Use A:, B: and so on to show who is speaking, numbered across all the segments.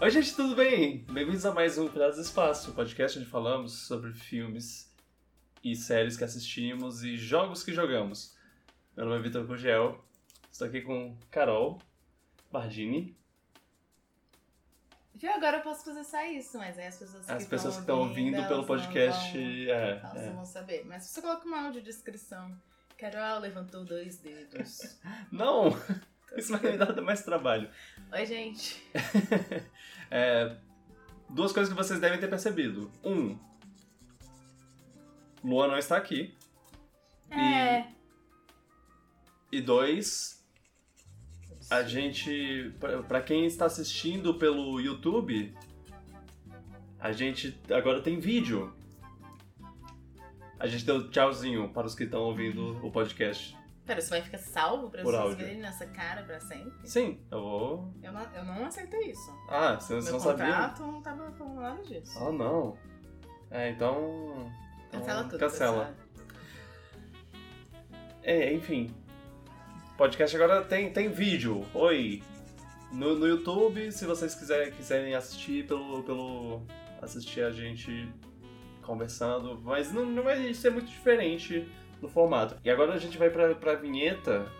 A: Oi, gente, tudo bem? Bem-vindos a mais um Piratas do Espaço, podcast onde falamos sobre filmes e séries que assistimos e jogos que jogamos. Meu nome é Vitor Gugel, estou aqui com Carol Bardini.
B: Viu? Agora eu posso fazer só isso, mas aí as pessoas que
A: As pessoas que
B: estão
A: ouvindo
B: elas
A: pelo
B: não
A: podcast.
B: vão-
A: é,
B: Elas
A: é.
B: não vão saber. Mas se você coloca uma audiodescrição, Carol levantou dois dedos.
A: Não! Isso vai me dar mais trabalho.
B: Oi, gente.
A: É, duas coisas que vocês devem ter percebido. Um, Luan não está aqui.
B: É.
A: E dois, a gente, pra quem está assistindo pelo YouTube, a gente agora tem vídeo. A gente deu tchauzinho para os que estão ouvindo o podcast.
B: Pera, isso vai ficar salvo pra
A: Por
B: vocês
A: áudio.
B: verem nessa cara pra sempre?
A: Sim, eu vou.
B: Eu não, eu não aceitei isso.
A: Ah, vocês
B: Meu
A: não sabiam?
B: contrato não tava falando nada disso.
A: Ah, não. É, então.
B: Cancela
A: então,
B: tudo.
A: Cancela.
B: pessoal.
A: É, enfim. Podcast agora tem, tem vídeo. Oi. No, no YouTube, se vocês quiserem, quiserem assistir pelo, pelo. assistir a gente conversando. Mas não, não vai ser muito diferente no formato. E agora a gente vai pra, pra vinheta.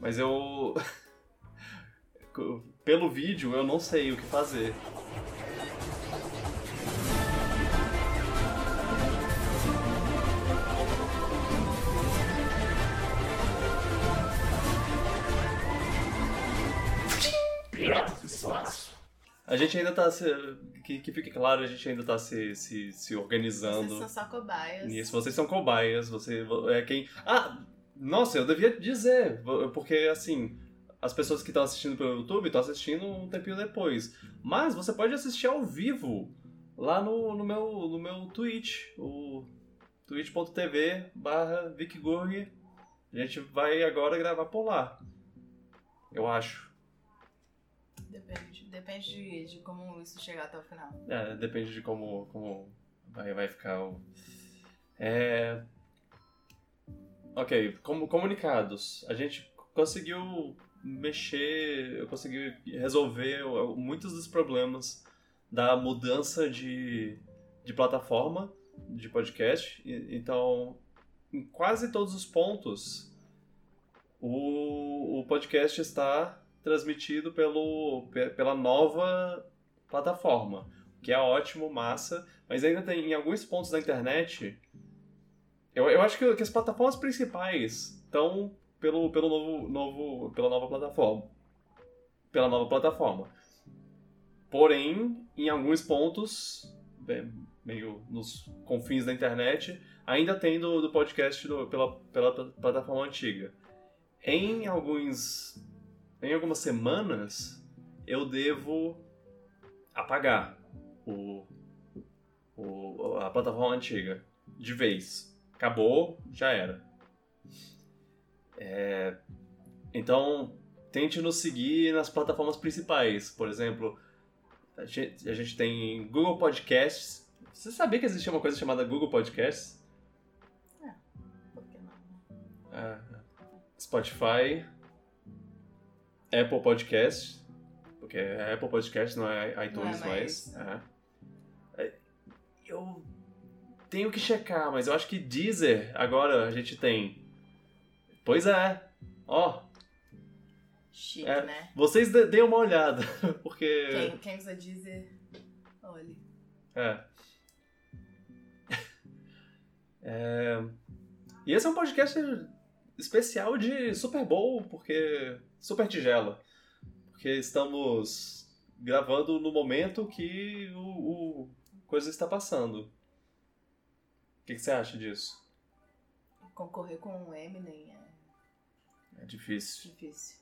A: Mas eu. pelo vídeo eu não sei o que fazer. A gente ainda tá se. Que, que fique claro, a gente ainda tá se, se, se organizando.
B: Vocês são só cobaias.
A: Nisso, vocês são cobaias, você é quem. Ah! Nossa, eu devia dizer, porque assim, as pessoas que estão assistindo pelo YouTube estão assistindo um tempinho depois. Mas você pode assistir ao vivo lá no, no, meu, no meu Twitch, o twitch.tv barra. A gente vai agora gravar por lá. Eu acho.
B: Depende, depende de, de como isso chegar até o final.
A: É, depende de como, como vai, vai ficar o. É. Ok, como comunicados. A gente conseguiu mexer, eu consegui resolver muitos dos problemas da mudança de, de plataforma de podcast. Então, em quase todos os pontos, o, o podcast está transmitido pelo, pe- pela nova plataforma, o que é ótimo, massa, mas ainda tem em alguns pontos da internet. Eu, eu acho que, que as plataformas principais estão pelo, pelo novo, novo, pela nova plataforma. Pela nova plataforma. Porém, em alguns pontos, meio nos confins da internet, ainda tem do, do podcast do- pela, pela plataforma antiga. Em alguns. Em algumas semanas, eu devo apagar o, o, a plataforma antiga de vez. Acabou, já era. É, então, tente nos seguir nas plataformas principais. Por exemplo, a gente, a gente tem Google Podcasts. Você sabia que existia uma coisa chamada Google Podcasts?
B: Por que não?
A: É, Spotify, Apple Podcast, porque é Apple Podcast, não é iTunes
B: Não é mais.
A: mais. É. É, Eu tenho que checar, mas eu acho que Deezer agora a gente tem. Pois é. Ó,
B: Chique,
A: É.
B: né?
A: vocês deem uma olhada, porque
B: Quem, quem usa Deezer, olhe.
A: É. É, E esse é um podcast especial de Super Bowl, porque. Super Tigela. Porque estamos gravando no momento que o, o coisa está passando. O que, que você acha disso?
B: Concorrer com o Eminem é
A: É difícil.
B: difícil.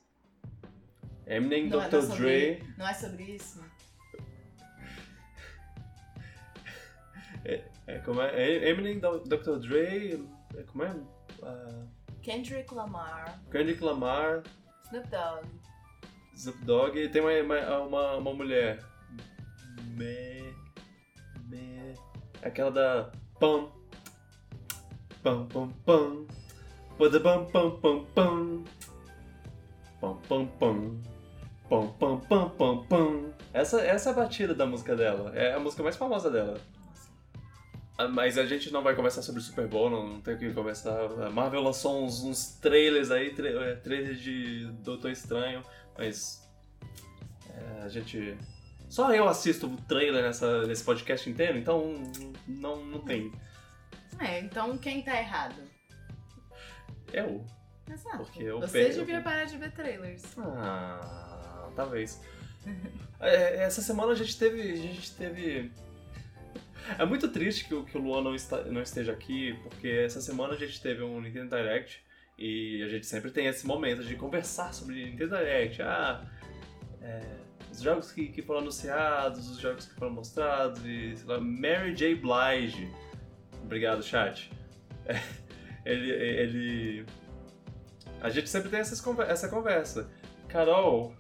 A: Eminem,
B: Não é-
A: Dr.
B: não é sobre-
A: Dre.
B: Não é sobre isso?
A: É, como é? Eminem, Dr. Dre. é, Como é? Ah,
B: Kendrick Lamar,
A: Kendrick Lamar.
B: Snoop Dogg,
A: Snoop Dogg tem uma, uma, uma, mulher. Me. Me. Aquela da. Pam. Pam, pam, pam. Pam, pam, pam, pam, pam. Pam, pam, pam. Pam, pam, pam, pam, pam. Essa, essa é a batida da música dela. É a música mais famosa dela. Ah, Mas a gente não vai conversar sobre o Super Bowl, não, não tem o que conversar. A Marvel lançou uns, uns trailers aí, tra é, trailers de Doutor Estranho, mas. é, a gente. Só eu assisto o trailer nessa, nesse podcast inteiro, então não, não tem.
B: É, então quem tá errado?
A: Eu.
B: Exato.
A: Porque eu
B: Você
A: pego-
B: devia parar de ver trailers.
A: Ah, talvez. É, essa semana a gente teve. A gente teve. É muito triste que, o- que o Luan não, está, não esteja aqui, porque essa semana a gente teve um Nintendo Direct e a gente sempre tem esse momento de conversar sobre Nintendo Direct. Ah, é, os jogos que, que foram anunciados, os jogos que foram mostrados e sei lá, Mary J. Blige. Obrigado, chat. É, ele, ele. A gente sempre tem essas, essa conversa. Carol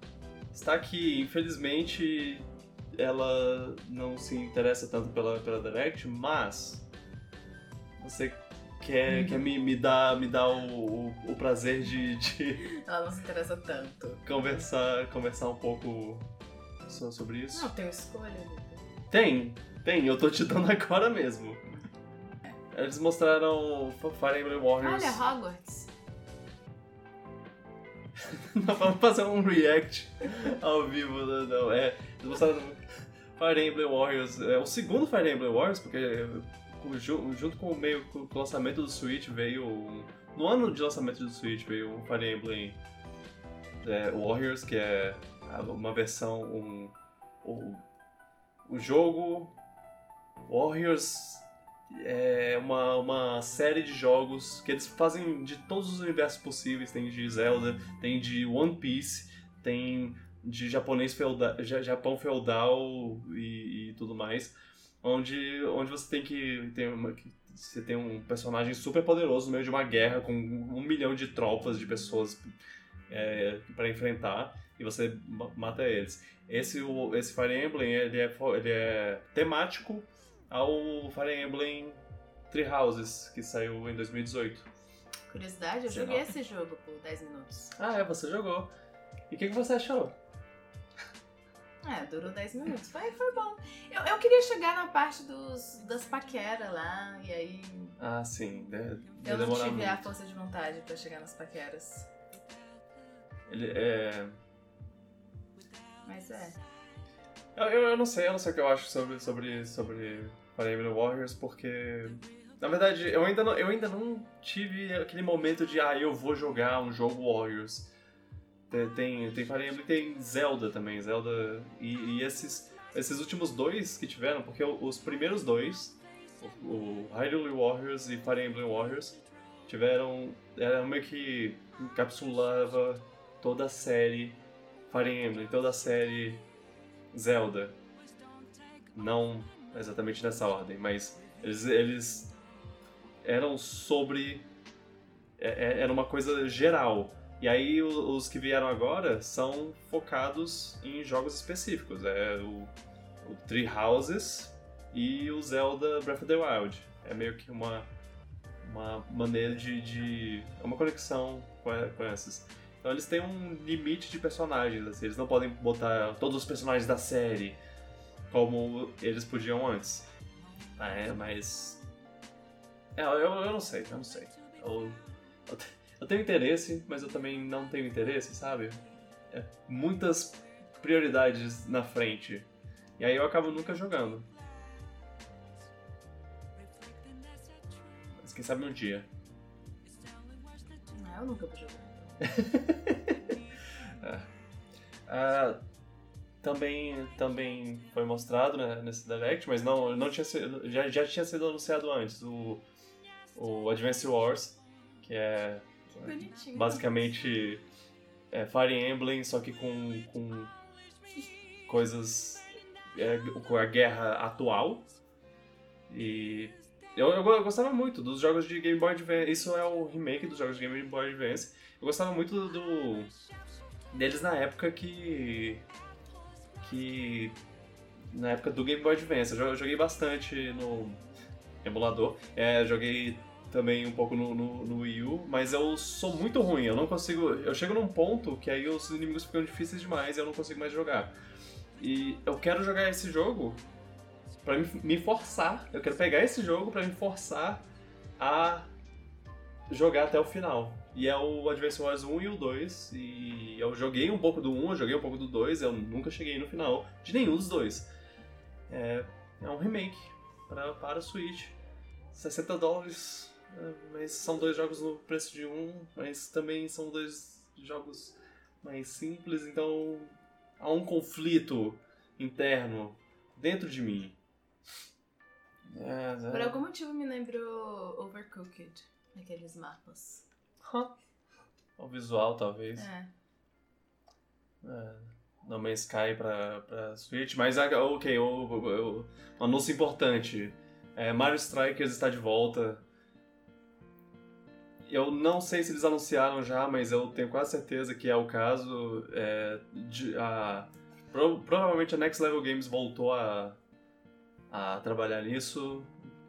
A: está aqui, infelizmente ela não se interessa tanto pela, pela Direct, mas você quer, quer me, me dar, me dar o, o, o prazer de, de
B: Ela não se interessa tanto.
A: conversar, conversar um pouco so- sobre isso?
B: Não, tem escolha.
A: Tem, tem, eu tô te dando agora mesmo. Eles mostraram Fire Emblem Warriors.
B: Olha, Hogwarts.
A: Nós vamos fazer um react ao vivo, não, não. É, eles mostraram Fire Emblem Warriors, é o segundo Fire Emblem Warriors, porque ju- junto com o meio com o lançamento do Switch veio. No ano de lançamento do Switch veio o Fire Emblem é, Warriors, que é uma versão. Um, o, o jogo Warriors é uma, uma série de jogos que eles fazem de todos os universos possíveis. Tem de Zelda, tem de One Piece, tem de japonês feudal, ja- Japão feudal e, e tudo mais. Onde, onde você tem que ter uma, você tem um personagem super poderoso no meio de uma guerra com um milhão de tropas de pessoas é, para enfrentar e você ma- mata eles. Esse, o, esse Fire Emblem ele é, ele é temático ao Fire Emblem Three Houses, que saiu em 2018.
B: Curiosidade, eu
A: Sei
B: joguei esse jogo por 10 minutos.
A: Ah, é, você jogou. E o que, que você achou?
B: É, durou 10 minutos. Foi, foi bom. Eu, eu queria chegar na parte dos, das paqueras lá, e aí
A: Ah, sim. de-
B: eu
A: vai
B: não tive a
A: muito.
B: força de vontade pra chegar nas paqueras.
A: Ele é...
B: Mas é.
A: Eu, eu, eu não sei, eu não sei o que eu acho sobre, sobre, sobre Fire Emblem Warriors, porque... Na verdade, eu ainda, não, eu ainda não tive aquele momento de, ah, eu vou jogar um jogo Warriors. Tem, tem, Fire Emblem tem Zelda também, Zelda... E, e esses, esses últimos dois que tiveram, porque os primeiros dois, o, o Hyrule Warriors e Fire Emblem Warriors, tiveram... Era meio que encapsulava toda a série Fire Emblem, toda a série Zelda. Não exatamente nessa ordem, mas eles, eles eram sobre. é- é- Era uma coisa geral. E aí os que vieram agora são focados em jogos específicos. É o, o Three Houses e o Zelda Breath of the Wild. É meio que uma, uma maneira de, de. É uma conexão com, a- com essas. Então eles têm um limite de personagens, assim, eles não podem botar todos os personagens da série como eles podiam antes. Ah, é, mas. É, eu, eu não sei, eu não sei. Eu, eu, eu tenho interesse, mas eu também não tenho interesse, sabe? É muitas prioridades na frente. E aí eu acabo nunca jogando. Mas quem sabe um dia.
B: Ah, eu nunca vou jogar.
A: Ah, também, também foi mostrado né, nesse Direct, mas não, não tinha sido, já, já tinha sido anunciado antes o, o Advance Wars, que é
B: Bonitinho.
A: basicamente é, Fire Emblem, só que com, com coisas é, com a guerra atual. E eu, eu go- gostava muito dos jogos de Game Boy Advance. Isso é o remake dos jogos de Game Boy Advance. Eu gostava muito do, do- deles na época que que na época do Game Boy Advance. Eu eu joguei bastante no emulador. É, joguei também um pouco no, no, no Wii U, mas eu sou muito ruim, eu não consigo. Eu chego num ponto que aí os inimigos ficam difíceis demais e eu não consigo mais jogar. E eu quero jogar esse jogo pra me, forçar. Eu quero pegar esse jogo pra me forçar a jogar até o final. E é o Advance Wars 1 e o 2. E eu joguei um pouco do 1, eu joguei um pouco do 2, eu nunca cheguei no final de nenhum dos dois. É, é um remake pra, para o Switch. 60 dólares, mas são dois jogos no preço de um, mas também são dois jogos mais simples, então há um conflito interno dentro de mim. É,
B: Por
A: é.
B: algum motivo me lembrou Overcooked, aqueles mapas.
A: O visual, talvez.
B: É.
A: É, No Man's Sky pra, pra Switch, mas ah, ok, o, o- o- um anúncio importante. É, Mario Strikers está de volta. Eu não sei se eles anunciaram já, mas eu tenho quase certeza que é o caso. É, de- a- pro- provavelmente a Next Level Games voltou a, a trabalhar nisso.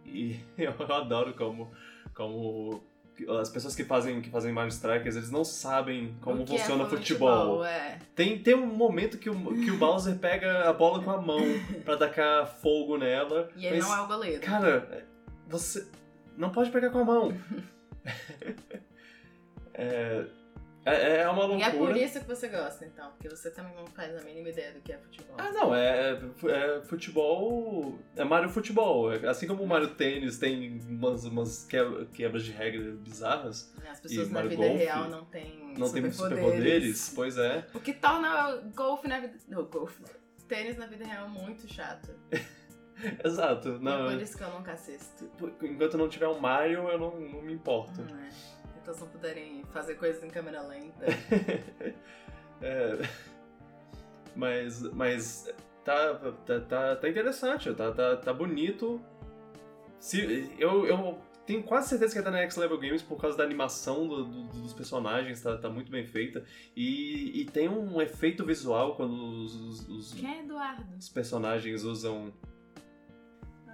A: E eu adoro como, como as pessoas que fazem, que fazem Mario Strikers, eles não sabem como
B: O que é
A: funciona futebol.
B: É.
A: Tem, tem um momento que o, que o Bowser pega a bola com a mão pra tacar fogo nela.
B: E ele
A: mas,
B: não é o goleiro.
A: Cara, você não pode pegar com a mão. é, é, é uma
B: E é por
A: loucura.
B: isso que você gosta, então, porque você também não faz a mínima ideia do que é futebol.
A: Ah, não, é, é futebol. É Mario Futebol. Assim como o Mario Tênis tem umas, umas quebra- quebras de regras bizarras,
B: As pessoas
A: E
B: na vida
A: Golf
B: real não têm
A: não tem
B: superpoderes.
A: pois é.
B: O que torna golfe na vida. Não, golfe. Tênis na vida real muito chato.
A: Exato. Não,
B: é por isso que eu nunca assisto.
A: enquanto não tiver um Mario, eu não, não me importo.
B: É. Então se não puderem fazer coisas em câmera lenta.
A: É, mas, mas tá, tá, tá, tá interessante, tá, tá, tá bonito. Se, eu, eu tenho quase certeza que é da Next Level Games por causa da animação do- do- dos personagens, tá, tá muito bem feita. E, e tem um efeito visual quando os, os- os-
B: Quem é Eduardo?
A: os personagens usam.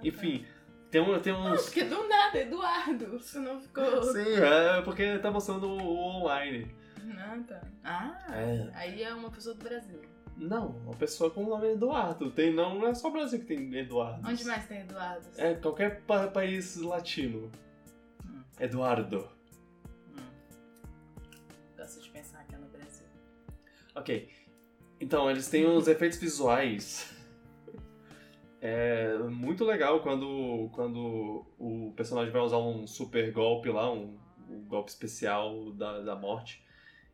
A: Enfim, tem, um, tem uns.
B: Porque do nada, Eduardo. Você não ficou.
A: Sim, é porque tá mostrando o online.
B: Ah, tá. Ah,
A: É.
B: aí é uma pessoa do Brasil.
A: Não, uma pessoa com o nome Eduardo. Tem, não, não é só o Brasil que tem Eduardo.
B: Onde mais tem Eduardo?
A: É qualquer pa- país latino.
B: Hum.
A: Eduardo.
B: Hum. Gosto de pensar que é no Brasil.
A: Ok. Então, eles têm uns efeitos visuais. É muito legal quando, quando o personagem vai usar um super golpe lá, um, um golpe especial da, da morte.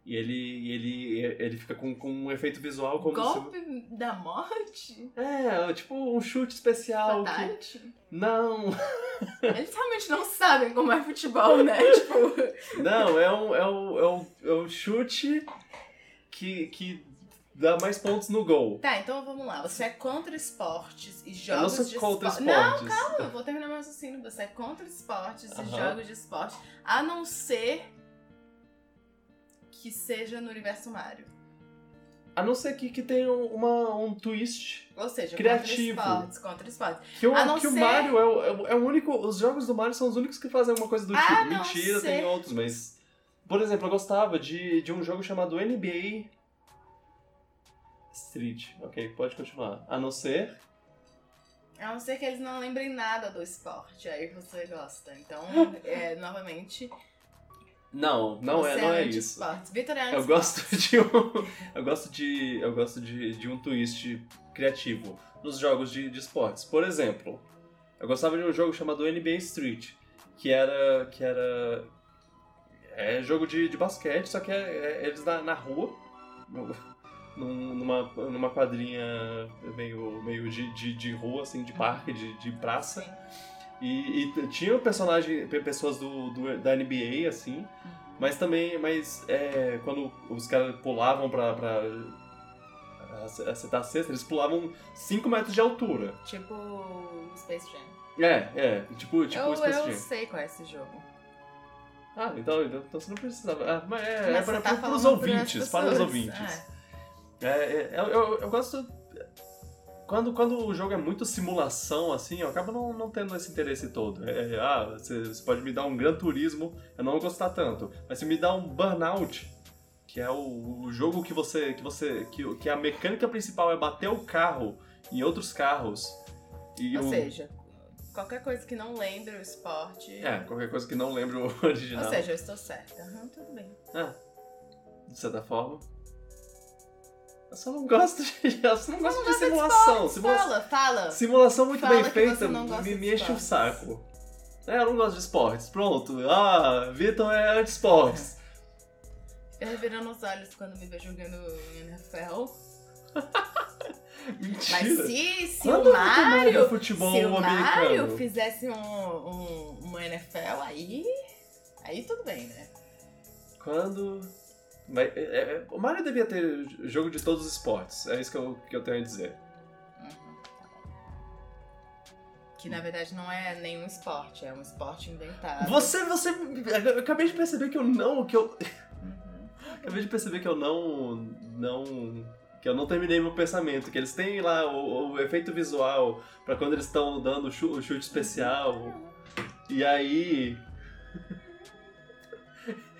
A: E ele, ele, ele fica com, com um efeito visual como
B: Golpe da morte?
A: se... É, tipo um chute especial. Que... Não,
B: Eles realmente não sabem como é futebol, né? tipo.
A: não, é um, é um, é um, é um chute que, que dá mais pontos no gol.
B: Tá, então vamos lá. Você é contra esportes e
A: Eu não
B: jogos
A: sou
B: de
A: contra
B: esporte.
A: esportes.
B: Não, calma, eu vou terminar meu raciocínio. Você é contra esportes e jogos de esporte, a não ser que seja no universo Mario.
A: A não ser que, que tenha uma, um twist.
B: Ou seja,
A: Criativo.
B: contra esportes, contra esportes.
A: Que, o,
B: A não
A: que o
B: ser-
A: Mario é o, é o- é o único. Os jogos do Mario são os únicos que fazem alguma coisa do
B: A
A: tipo. Mentira,
B: ser-
A: tem outros, mas. Por exemplo, eu gostava de, de um jogo chamado NBA Street. Ok, pode continuar. A não ser.
B: A não ser que eles não lembrem nada do esporte, aí você gosta. Então, é, novamente,
A: Não, não é, não é
B: anti
A: isso.
B: Vitor é
A: Eu gosto de um. Eu gosto de. Eu gosto de, de um twist criativo nos jogos de, de esportes. Por exemplo, eu gostava de um jogo chamado NBA Street, que era. que era. É jogo de, de basquete, só que é, é eles na, na rua, num- numa, numa quadrinha meio, meio de, de, de rua, assim, de parque, de, de praça. E, e tinha personagem, pe- pessoas do, do- da NBA, assim, mas também, mas é, quando os caras pulavam pra, pra ac- acertar a cesta, eles pulavam 5 metros de altura.
B: Tipo Space Jam.
A: É, é, tipo, tipo
B: eu,
A: Space
B: eu
A: Jam.
B: sei qual é esse jogo.
A: Ah, então, então, então você não precisava. Ah, mas é, é
B: Mas
A: para,
B: você tá
A: para os ouvintes, para os ouvintes.
B: É.
A: É, é, eu, eu, eu gosto. quando, quando o jogo é muito simulação, assim, eu acabo não, não tendo esse interesse todo. É, é, ah, você, você pode me dar um Gran Turismo, eu não vou gostar tanto. Mas se me dá um Burnout, que é o, o jogo que você. que você. Que, que a mecânica principal é bater o carro em outros carros.
B: E Ou o... seja, qualquer coisa que não lembre o esporte.
A: É, qualquer coisa que não lembre o original.
B: Ou seja, eu estou certa. Uhum, tudo bem.
A: Ah, de certa forma. Eu só não gosto de. Eu só não gosto de simulação.
B: De Simula... Fala, fala.
A: Simulação muito fala bem feita me, me enche o saco. É, eu não gosto de esportes. Pronto. Ah, Vitor é anti-esportes.
B: Eu revirando os olhos quando me vê jogando NFL.
A: Mentira.
B: Mas se, se o Mario.
A: Futebol
B: se
A: o
B: Mario fizesse um, um, uma NFL, aí. Aí tudo bem, né?
A: Quando mas, é, é, o Mario devia ter jogo de todos os esportes, é isso que eu, que eu tenho a dizer. Uhum.
B: Que na verdade não é nenhum esporte, é um esporte inventado.
A: Você, você. Eu acabei de perceber que eu não. Que eu, uhum. acabei de perceber que eu não. Não. Que eu não terminei meu pensamento. Que eles têm lá o, o efeito visual para quando eles estão dando o chute, o chute especial. Uhum. E aí.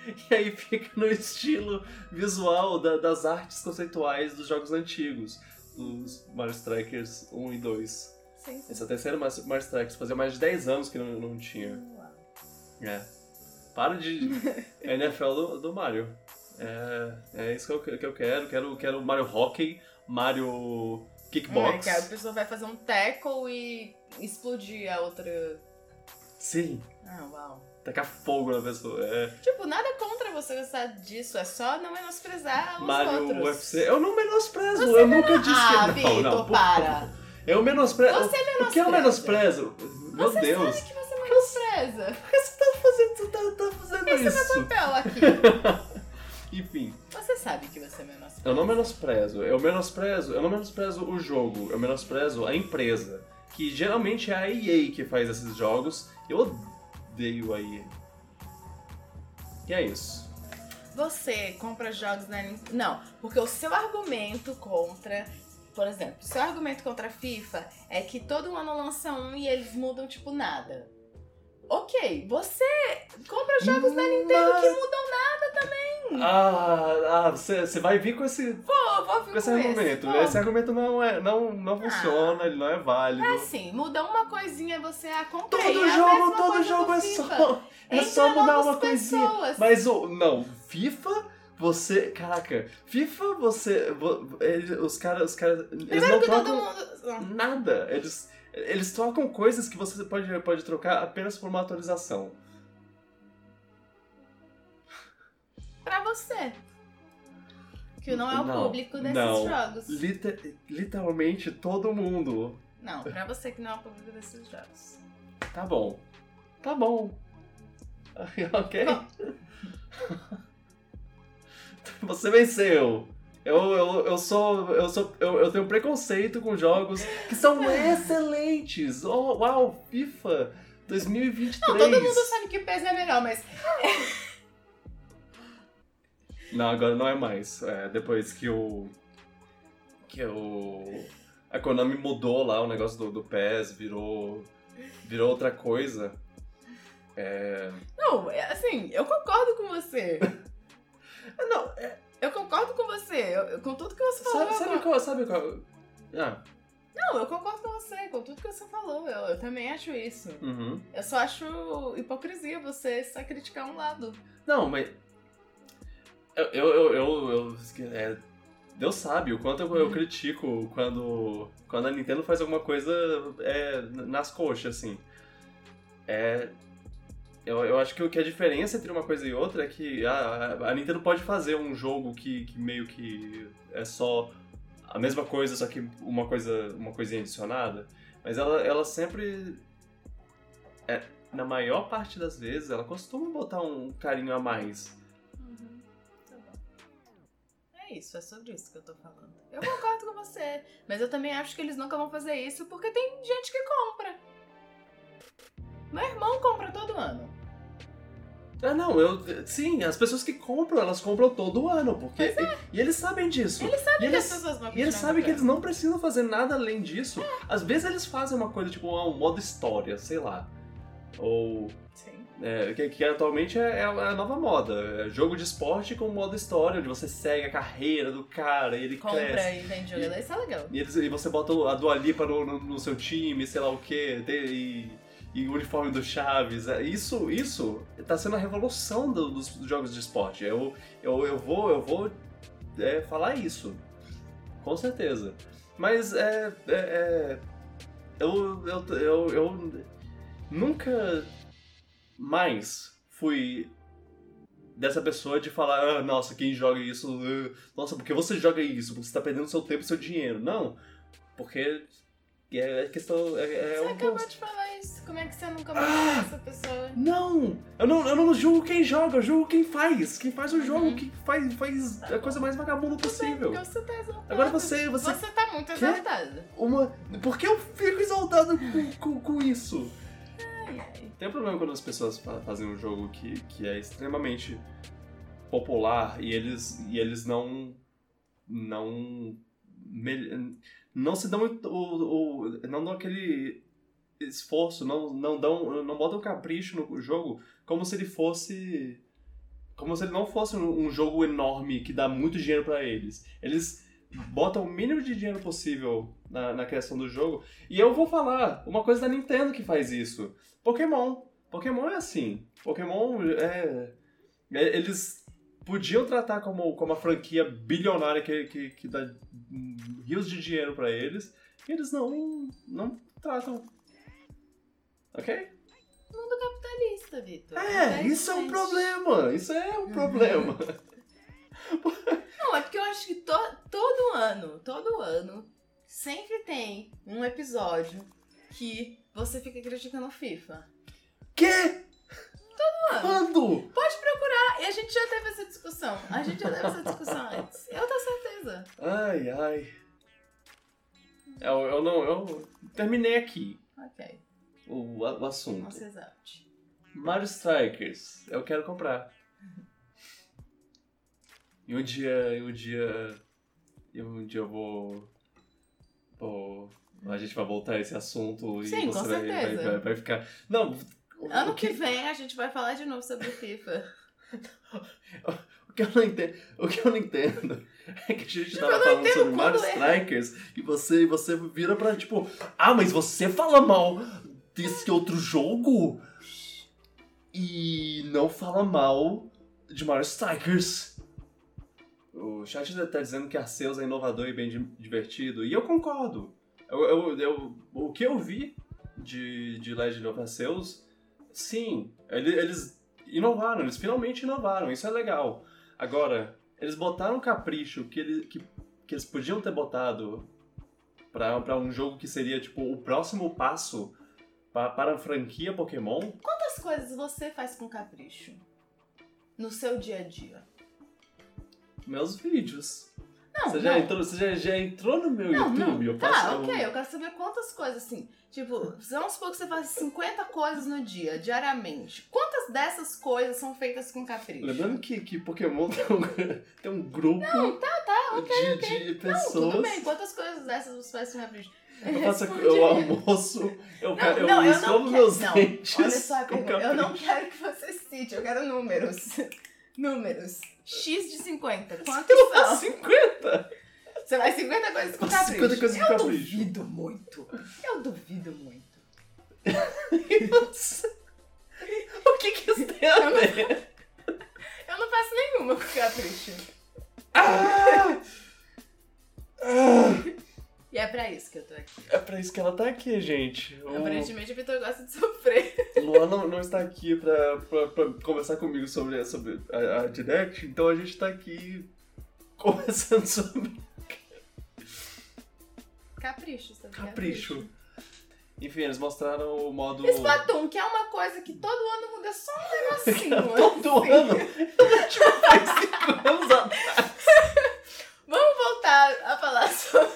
A: E aí fica no estilo visual da, das artes conceituais dos jogos antigos, dos Mario Strikers 1 e 2.
B: Sim, sim.
A: Esse é o terceiro Mario Strikers, fazia mais de 10 anos que não, não tinha. É. Para de. é NFL do, do Mario. É, é isso que eu, que eu quero. Quero, quero Mario Hockey, Mario Kickbox.
B: É, que a pessoa vai fazer um tackle e explodir a outra.
A: Sim.
B: Ah, uau
A: tacar fogo na pessoa. É...
B: Tipo, nada contra você gostar disso, é só não menosprezar os
A: Mario
B: outros.
A: UFC, eu não menosprezo, você eu nunca disse
B: ah,
A: que não.
B: Vitor, não, para.
A: Eu menosprezo.
B: Você menospreza.
A: O que eu menosprezo? Meu
B: você
A: Deus.
B: Sabe que você menospreza.
A: Por que você tá fazendo, você tá, tá fazendo
B: Esse
A: isso?
B: É meu papel aqui.
A: Enfim.
B: Você sabe que você menospreza.
A: Eu não menosprezo. Eu menosprezo, eu não menosprezo o jogo, eu menosprezo a empresa. Que geralmente é a EA que faz esses jogos. Eu odeio a EA. E é isso.
B: Você compra jogos na Nintendo. Não, porque o seu argumento contra. Por exemplo, o seu argumento contra a FIFA é que todo ano lança um e eles mudam, tipo, nada. Ok, você compra jogos da Nintendo que mudam nada também.
A: Ah, ah você, você vai vir com esse,
B: vou, vou vir
A: com esse com argumento. Esse, esse, argumento não, é, não, não funciona, ah, ele não é válido.
B: É assim, muda uma coisinha, você acompanha.
A: Todo jogo, todo jogo é só, é só mudar uma coisinha. Pessoas. Mas o. Não, FIFA você. Caraca, FIFA, você. Os caras. Os caras eles não trocam mundo... nada. Eles, eles trocam coisas que você pode, pode trocar apenas por uma atualização.
B: Pra você. Que não é o não, público desses
A: não.
B: jogos.
A: Liter, literalmente todo mundo.
B: Não, pra você que não é o público desses jogos.
A: Tá bom. Tá bom. ok? Você venceu. Eu, eu, eu sou. Eu, sou eu, eu tenho preconceito com jogos que são excelentes. Oh, uau, FIFA 2023.
B: Não, todo mundo sabe que o PES é melhor, mas.
A: não, agora não é mais. É, depois que o. Que o. A Konami mudou lá o negócio do, do PES, virou. Virou outra coisa. É...
B: Não, é, assim, eu concordo com você.
A: não, é...
B: Eu concordo com você, eu, com tudo que você falou.
A: Sabe, sabe qual, sabe qual... Ah.
B: Não, eu concordo com você, com tudo que você falou. Eu, eu também acho isso.
A: Uhum.
B: Eu só acho hipocrisia você só criticar um lado.
A: Não, mas. Eu. eu, eu, eu, eu é, Deus sabe o quanto eu, eu, uhum. critico quando, quando a Nintendo faz alguma coisa é, nas coxas, assim. É, eu, eu acho que, que a diferença entre uma coisa e outra é que a, a Nintendo pode fazer um jogo que, que meio que é só a mesma coisa, só que uma coisa uma coisinha adicionada. Mas ela, ela sempre. É, na maior parte das vezes, ela costuma botar um carinho a mais.
B: Uhum. Tá. É isso, é sobre isso que eu tô falando. Eu concordo com você, mas eu também acho que eles nunca vão fazer isso porque tem gente que compra. Meu irmão compra todo ano.
A: Ah, não, eu. Sim, as pessoas que compram, elas compram todo ano, porque.
B: é.
A: E, e eles sabem disso.
B: Eles sabem
A: e
B: que
A: eles,
B: as pessoas vão
A: E eles sabem que eles não precisam fazer nada além disso. Às vezes eles fazem uma coisa tipo um modo história, sei lá. Ou.
B: Sim.
A: é, que, que atualmente é, é a nova moda. É jogo de esporte com modo história, onde você segue a carreira do cara e ele cresce.
B: Compra e vende jogador, isso é legal.
A: E, eles, e você bota a Dua Lipa no, no, no seu time, sei lá o quê, e, e o uniforme do Chaves. É, Isso, isso tá sendo a revolução do- dos jogos de esporte. Eu, eu, eu vou, eu vou é, falar isso. Com certeza. Mas é. é, é, eu, eu, eu, eu nunca mais fui dessa pessoa de falar, ah, nossa, quem joga isso, ah, nossa, porque você joga isso, você tá perdendo seu tempo e seu dinheiro. Não, porque é questão. É, é
B: Você
A: um
B: acabou
A: gosto.
B: de falar isso. Como é que você nunca mais
A: Ah!
B: essa pessoa?
A: Não! Eu não, eu não julgo quem joga, eu julgo quem faz. Quem faz o jogo,
B: Uhum.
A: quem faz, faz a coisa mais vagabunda possível.
B: Porque você tá exaltado.
A: Agora você, você.
B: Você tá muito exaltado.
A: Uma. Por que eu fico exaltado com, com, com isso?
B: Ai, ai.
A: Tem um problema quando as pessoas fa- fazem um jogo que, que é extremamente popular e eles, e eles não. não. Não se dão o, o- não dão aquele esforço, não, não dão. não botam capricho no jogo como se ele fosse. como se ele não fosse um, jogo enorme que dá muito dinheiro pra eles. Eles botam o mínimo de dinheiro possível na, na criação do jogo. E eu vou falar uma coisa da Nintendo que faz isso. Pokémon. Pokémon é assim. Pokémon é. é- Eles podiam tratar como, como uma franquia bilionária que, que, que dá rios de dinheiro pra eles. E eles não, não tratam. Ok?
B: Capitalista, Vitor.
A: É, isso é um problema. Isso é um problema.
B: Não, é porque eu acho que to- todo ano, todo ano, sempre tem um episódio que você fica criticando FIFA.
A: Quê?
B: Todo ano.
A: Quando?
B: Pode procurar, e a gente já teve essa discussão. A gente já teve essa discussão antes. Eu tenho certeza.
A: Ai, ai. Eu, eu não. Eu terminei aqui
B: Ok,
A: o, o assunto.
B: não se exalte.
A: Mario Strikers, eu quero comprar. E um dia, e um dia, e um dia eu vou, vou, a gente vai voltar a esse assunto e
B: Sim,
A: você
B: com
A: vai, vai,
B: certeza.
A: vai, vai ficar, não,
B: Ano
A: o
B: que vem a gente vai falar de novo sobre FIFA.
A: o que eu não entendo, o que eu não entendo é que a gente tava falando sobre Mario
B: é.
A: Strikers e você, você vira pra tipo, ah, mas você fala mal desse outro jogo e não fala mal de Mario Strikers. O chat tá dizendo que Arceus é inovador e bem di- divertido, e eu concordo. Eu, eu, eu- o que eu vi de, de Legend of Arceus, sim, ele- eles inovaram, eles finalmente inovaram, isso é legal. Agora, eles botaram um capricho que, ele, que, que eles podiam ter botado pra, pra um jogo que seria tipo o próximo passo pa- para a franquia Pokémon.
B: Quantas coisas você faz com capricho? No seu dia a dia?
A: Meus vídeos.
B: Não,
A: Você,
B: não.
A: já entrou, você já, já entrou no meu
B: Não,
A: YouTube?
B: não.
A: Eu
B: Tá,
A: faço,
B: ok. Eu quero saber quantas coisas, assim. Tipo, vamos supor que você faz 50 coisas no dia, diariamente. Quantas dessas coisas são feitas com capricho?
A: Lembrando que, que Pokémon tem um, tem um grupo
B: Não, tá, tá, ok,
A: de, de
B: Não,
A: pessoas.
B: tudo bem. Quantas coisas dessas você faz com capricho?
A: Eu faço eu almoço, eu,
B: Não,
A: eu
B: não, eu
A: escovo
B: não
A: meus.
B: Não,
A: dentes.
B: olha só. Eu não quero que você cite, eu quero números. Números. X de 50. Quantos
A: Eu
B: são?
A: faço 50!
B: Você vai 50 coisas com capricho.
A: 50 coisas com
B: eu
A: capricho.
B: duvido muito. Eu duvido muito.
A: o que que isso tem a ver?
B: Eu não faço nenhuma com capricho.
A: Ah! Ah!
B: E é pra isso que eu tô aqui.
A: É pra isso que ela tá aqui, gente. O
B: Aparentemente o Vitor gosta de sofrer.
A: Luan não, não está aqui pra, pra, pra conversar comigo sobre, sobre a, a Direct, então a gente tá aqui conversando sobre
B: Capricho, sabe?
A: capricho. Enfim, eles mostraram o modo.
B: Splatoon, que é uma coisa que todo ano muda só um negocinho.
A: Todo
B: assim.
A: ano! tipo, faz cinco anos atrás.
B: Vamos voltar a falar sobre.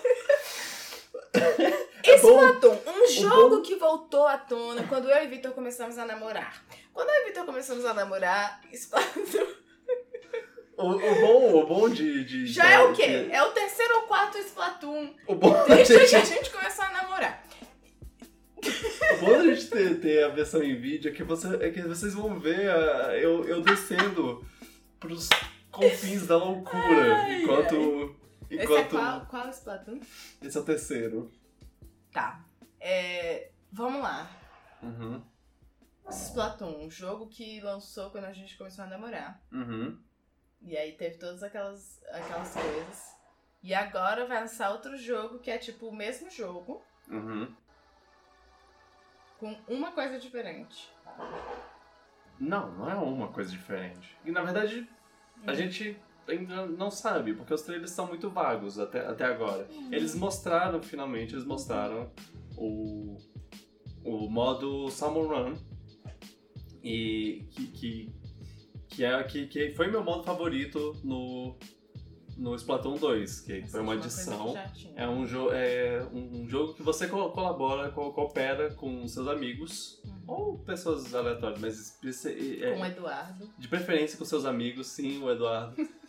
A: É bom.
B: Splatoon, um jogo que voltou à tona quando eu e Vitor começamos a namorar. Quando eu e Vitor começamos a namorar, Splatoon
A: O, o bom, o bom de, de.
B: já é o quê? É o terceiro ou quarto Splatoon
A: O bom,
B: desde que a
A: gente,
B: começou a namorar.
A: o bom da gente ter, ter a versão em vídeo é que, você, é que vocês vão ver a- eu, eu descendo pros confins da loucura.
B: Ai,
A: enquanto.
B: Esse é
A: enquanto
B: qual, qual Splatoon?
A: esse é o terceiro.
B: Tá. É, vamos lá.
A: Uhum.
B: Splatoon, um jogo que lançou quando a gente começou a namorar.
A: Uhum.
B: E aí teve todas aquelas, aquelas coisas. E agora vai lançar outro jogo que é tipo o mesmo jogo,
A: Uhum.
B: com uma coisa diferente.
A: Não, não é uma coisa diferente. E na verdade, a
B: Hum.
A: gente ainda não sabe, porque os trailers são muito vagos até, até agora.
B: Hum.
A: Eles mostraram, finalmente, eles mostraram o, o modo Salmon Run. E que, que, que, é, que, que foi meu modo favorito no, no Splatoon 2, que
B: Essa
A: foi uma adição. É um, jo é um jogo que você co- colabora, co- coopera com seus amigos,
B: Uhum.
A: ou pessoas aleatórias, mas é-
B: Com o Eduardo.
A: de preferência com seus amigos, sim, o Eduardo.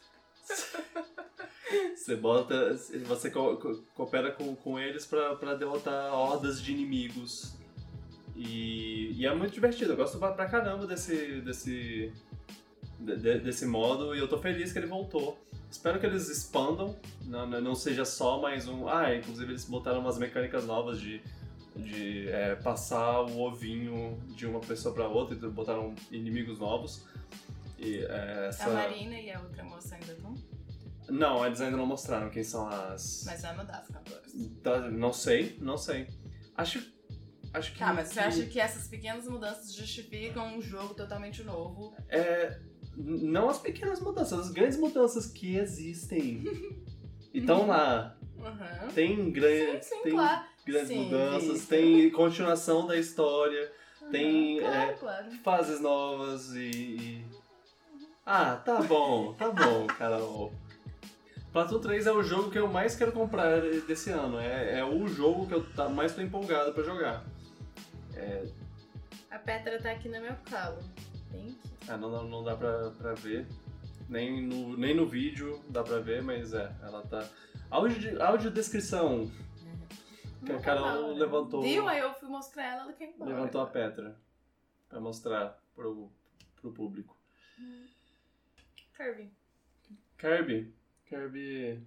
A: Você bota. Você co- co- coopera com, com eles pra derrotar hordas de inimigos. E, e é muito divertido, eu gosto pra, caramba desse. desse. de- de- desse modo e eu tô feliz que ele voltou. Espero que eles expandam, não, não seja só mais um. Ah, inclusive eles botaram umas mecânicas novas de, de é, passar o ovinho de uma pessoa pra outra, então botaram inimigos novos. E, é, essa...
B: A Marina e a outra moça ainda estão.
A: Não, eles ainda não mostraram quem são as.
B: Mas vai mudar as cantoras.
A: Tá, não sei, não sei. Acho. Acho que.
B: Tá, mas você
A: que-
B: acha que essas pequenas mudanças justificam um jogo totalmente novo?
A: É, não as pequenas mudanças, as grandes mudanças que existem. E estão lá.
B: Uhum.
A: Tem, gran...
B: Sim, sim,
A: tem
B: claro.
A: grandes
B: Sim,
A: mudanças, tem continuação da história, tem,
B: Uhum, claro,
A: é,
B: claro.
A: fases novas e. e- Ah, tá bom, tá bom, Carol. Platoon 3 é o jogo que eu mais quero comprar desse ano. É, é o jogo que eu tá- mais tô empolgado pra jogar.
B: A Petra tá aqui no meu colo. Tem que.
A: Ah, não, não, não dá pra, pra ver. Nem no, nem no vídeo dá pra ver, mas é, ela tá. Áudio, áudio descrição. Que a
B: tá
A: Carol
B: né?
A: levantou-
B: Viu? Aí eu fui mostrar ela, ela quer ir embora.
A: Levantou a Petra. Pra mostrar pro, pro público.
B: Kirby.
A: Kirby. Kirby.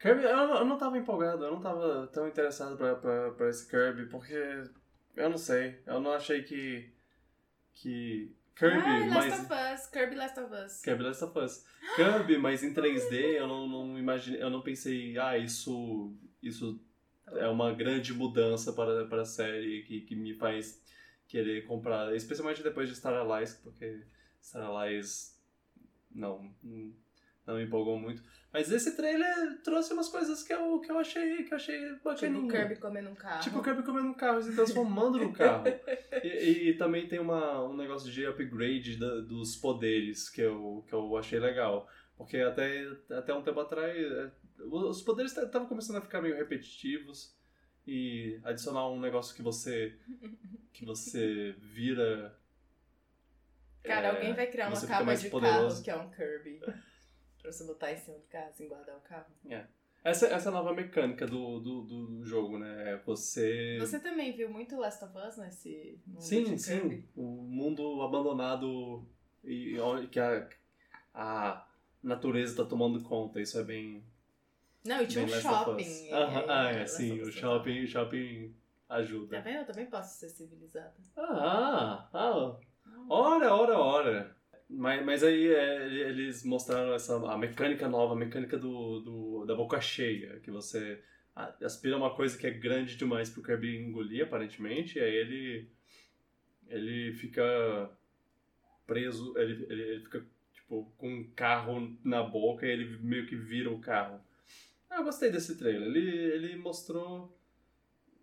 A: Kirby, eu, não- eu não tava empolgado, eu não tava tão interessado pra, pra, pra esse Kirby, porque. Eu não sei, eu não achei que. Que. Kirby,
B: ah,
A: mas.
B: Last of Us. Kirby Last of Us.
A: Kirby Last of Us. Kirby, mas em 3D eu não, não imaginei, eu não pensei, ah, isso, isso é uma grande mudança para, para a série que, que me faz querer comprar, especialmente depois de Star Allies, porque Star Allies não, não me empolgou muito. Mas esse trailer trouxe umas coisas que eu, que eu achei, que eu achei
B: Tipo
A: bacaninha.
B: Kirby comendo um carro.
A: Tipo o Kirby comendo um carro e se transformando no carro. E, e também tem uma, um negócio de upgrade da- dos poderes que eu, que eu achei legal. Porque até, até um tempo atrás é, os poderes estavam começando a ficar meio repetitivos. E adicionar um negócio que você. que você vira.
B: Cara,
A: é,
B: alguém vai criar uma capa de
A: poderoso.
B: carro que é um Kirby. pra você botar em cima do carro, assim, guardar o carro.
A: Essa, essa é nova mecânica do, do, do jogo, né? É você.
B: Você também viu muito Last of Us nesse mundo
A: Sim, sim.
B: Kirby?
A: O mundo abandonado e onde que a, a natureza está tomando conta. Isso é bem.
B: Não, e tinha um
A: bem
B: shopping.
A: Us.
B: e-
A: Aham, ah, é, sim. O shopping, shopping
B: Tá
A: ajuda.
B: vendo? Eu também posso ser civilizada.
A: Ah, ah, ora, ora, ora. Mas, mas aí é, eles mostraram essa, a mecânica nova, a mecânica do, do, da boca cheia, que você aspira uma coisa que é grande demais pro Kirby engolir, aparentemente, e aí ele, ele fica preso, ele, ele, ele fica tipo com um carro na boca e ele meio que vira o carro. Ah, eu gostei desse trailer. Ele, ele mostrou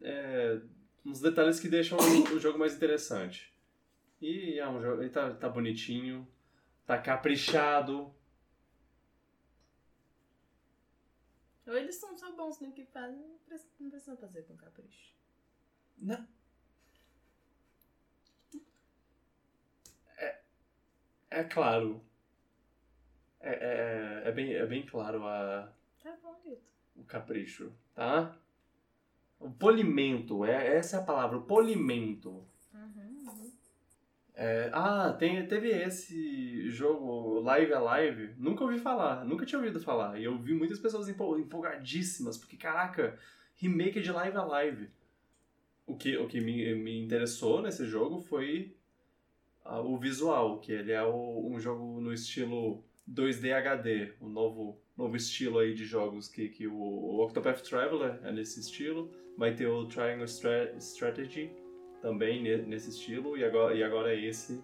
A: é, uns detalhes que deixam o jogo mais interessante. E é um jogo, ele tá, tá bonitinho, tá caprichado.
B: Ou eles são só bons no que fazem, não precisa- não precisam fazer com capricho.
A: Não. É, é claro. É, é, é, bem, é bem claro a,
B: Tá bom, Lito.
A: o capricho, tá? O polimento, é, essa é a palavra, o polimento.
B: Uhum, uhum.
A: É, ah, tem, teve esse jogo Live Alive, nunca ouvi falar, nunca tinha ouvido falar. E eu vi muitas pessoas empol- empolgadíssimas, porque caraca, remake de Live Alive. O que, o que me, me interessou nesse jogo foi ah, o visual, que ele é o- um jogo no estilo 2D HD, um novo, novo estilo aí de jogos que, que o, o Octopath Traveler é nesse estilo. Vai ter o Triangle Stra- Strategy também ne- nesse estilo, e agora, e agora esse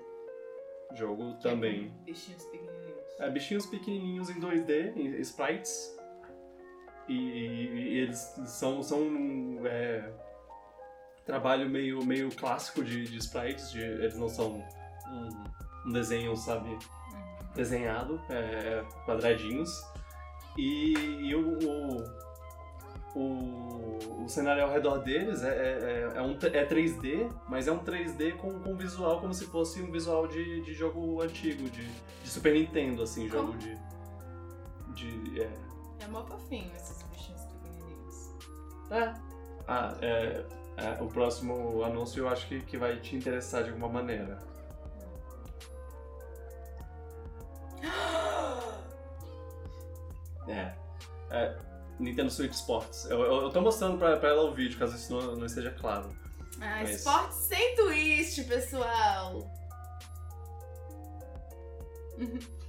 A: jogo
B: Que é
A: também.
B: com Bichinhos pequenininhos.
A: É, bichinhos pequenininhos em 2D, em sprites. E, e eles são, são é, trabalho meio, meio clássico de, de sprites. de- eles não são um, um desenho, sabe,
B: Uhum.
A: desenhado, é, quadradinhos. E, e o, o, o, o cenário ao redor deles é, é, é, um, é 3D, mas é um 3D com, com visual como se fosse um visual de, de jogo antigo, de, de Super Nintendo, assim, jogo
B: Como?
A: de. de é,
B: É mó fofinho esses bichinhos pequenininhos.
A: é. Ah, é, é, o próximo anúncio eu acho que, que vai te interessar de alguma maneira. É. é Nintendo Switch Sports. Eu, eu, eu tô mostrando pra, pra ela o vídeo, caso isso não, não esteja claro.
B: Ah,
A: Mas-
B: esporte sem twist, pessoal!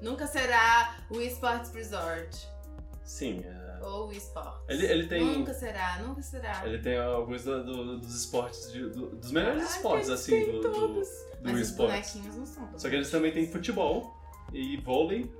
B: Nunca será o Esports Resort
A: Sim, é,
B: ou o Esports.
A: ele, ele tem.
B: Nunca será, nunca será.
A: Ele tem alguns do- do- dos esportes, de- do- dos melhores
B: Caraca,
A: esportes, assim, do, do, do
B: Mas os
A: esportes.
B: bonequinhos não são
A: Só que eles também têm futebol e vôlei.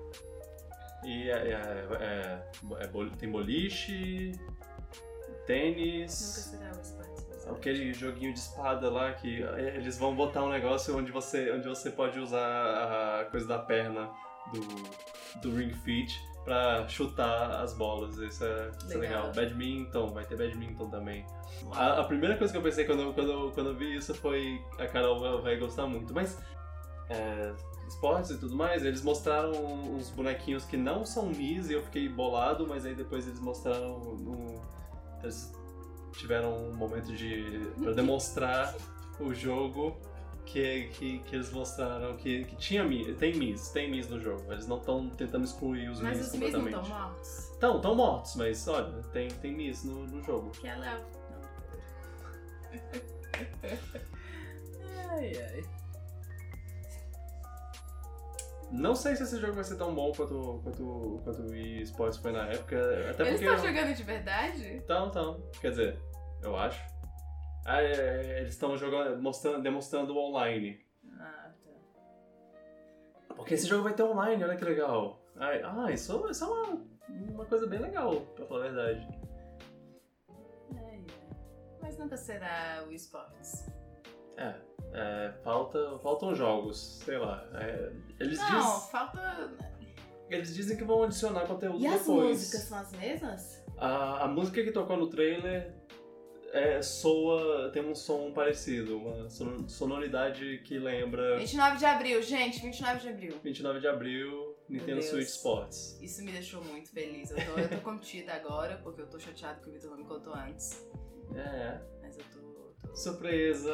A: E é, é- é- é bol- tem boliche,
B: Nunca
A: tênis.
B: será o Esports Resort.
A: Aquele joguinho de espada lá que é, eles vão botar um negócio onde você, onde você pode usar a coisa da perna do, do Ring Fit pra chutar as bolas. Isso é, isso é legal.
B: Legal.
A: Badminton, vai ter badminton também. A, a primeira coisa que eu pensei quando, eu- quando, quando eu vi isso foi a Carol vai gostar muito. Mas é, esportes e tudo mais, eles mostraram uns bonequinhos que não são Mis e eu fiquei bolado, mas aí depois eles mostraram um, eles tiveram um momento de pra demonstrar o jogo que, que, que eles mostraram que, que tinha tem Mis, tem Mis no jogo. Eles não estão tentando excluir os
B: Mas
A: Mis
B: os Mis não
A: completamente.
B: estão mortos?
A: Estão, estão mortos, mas olha, tem, tem Mis no, no jogo.
B: Que ela é. Não. ai, ai.
A: Não sei se esse jogo vai ser tão bom quanto, quanto, quanto o Wii Sports foi na época. Até
B: Eles estão jogando de verdade?
A: Então, então. Quer dizer, eu acho. Ah, é, é, eles estão jogando, mostrando, demonstrando online.
B: Ah, tá.
A: Porque esse jogo vai ter online, olha que legal. Ai, ah, isso, isso é uma, uma coisa bem legal, pra falar a verdade.
B: Ai, ai. Mas nunca será o esportes.
A: É, é, falta, faltam jogos, sei lá. É, eles,
B: Não,
A: diz-
B: falta.
A: eles dizem que vão adicionar conteúdo
B: E as
A: depois.
B: músicas são as mesmas?
A: A, a música que tocou no trailer é, soa, tem um som parecido, uma sono- sonoridade que lembra
B: 29 de abril, gente, 29 de abril.
A: 29 de abril, Nintendo. Switch Sports.
B: Isso me deixou muito feliz. Eu tô, eu tô contida agora, porque eu tô chateada que o Vitor não me contou antes.
A: É,
B: Mas eu tô. tô-
A: surpresa.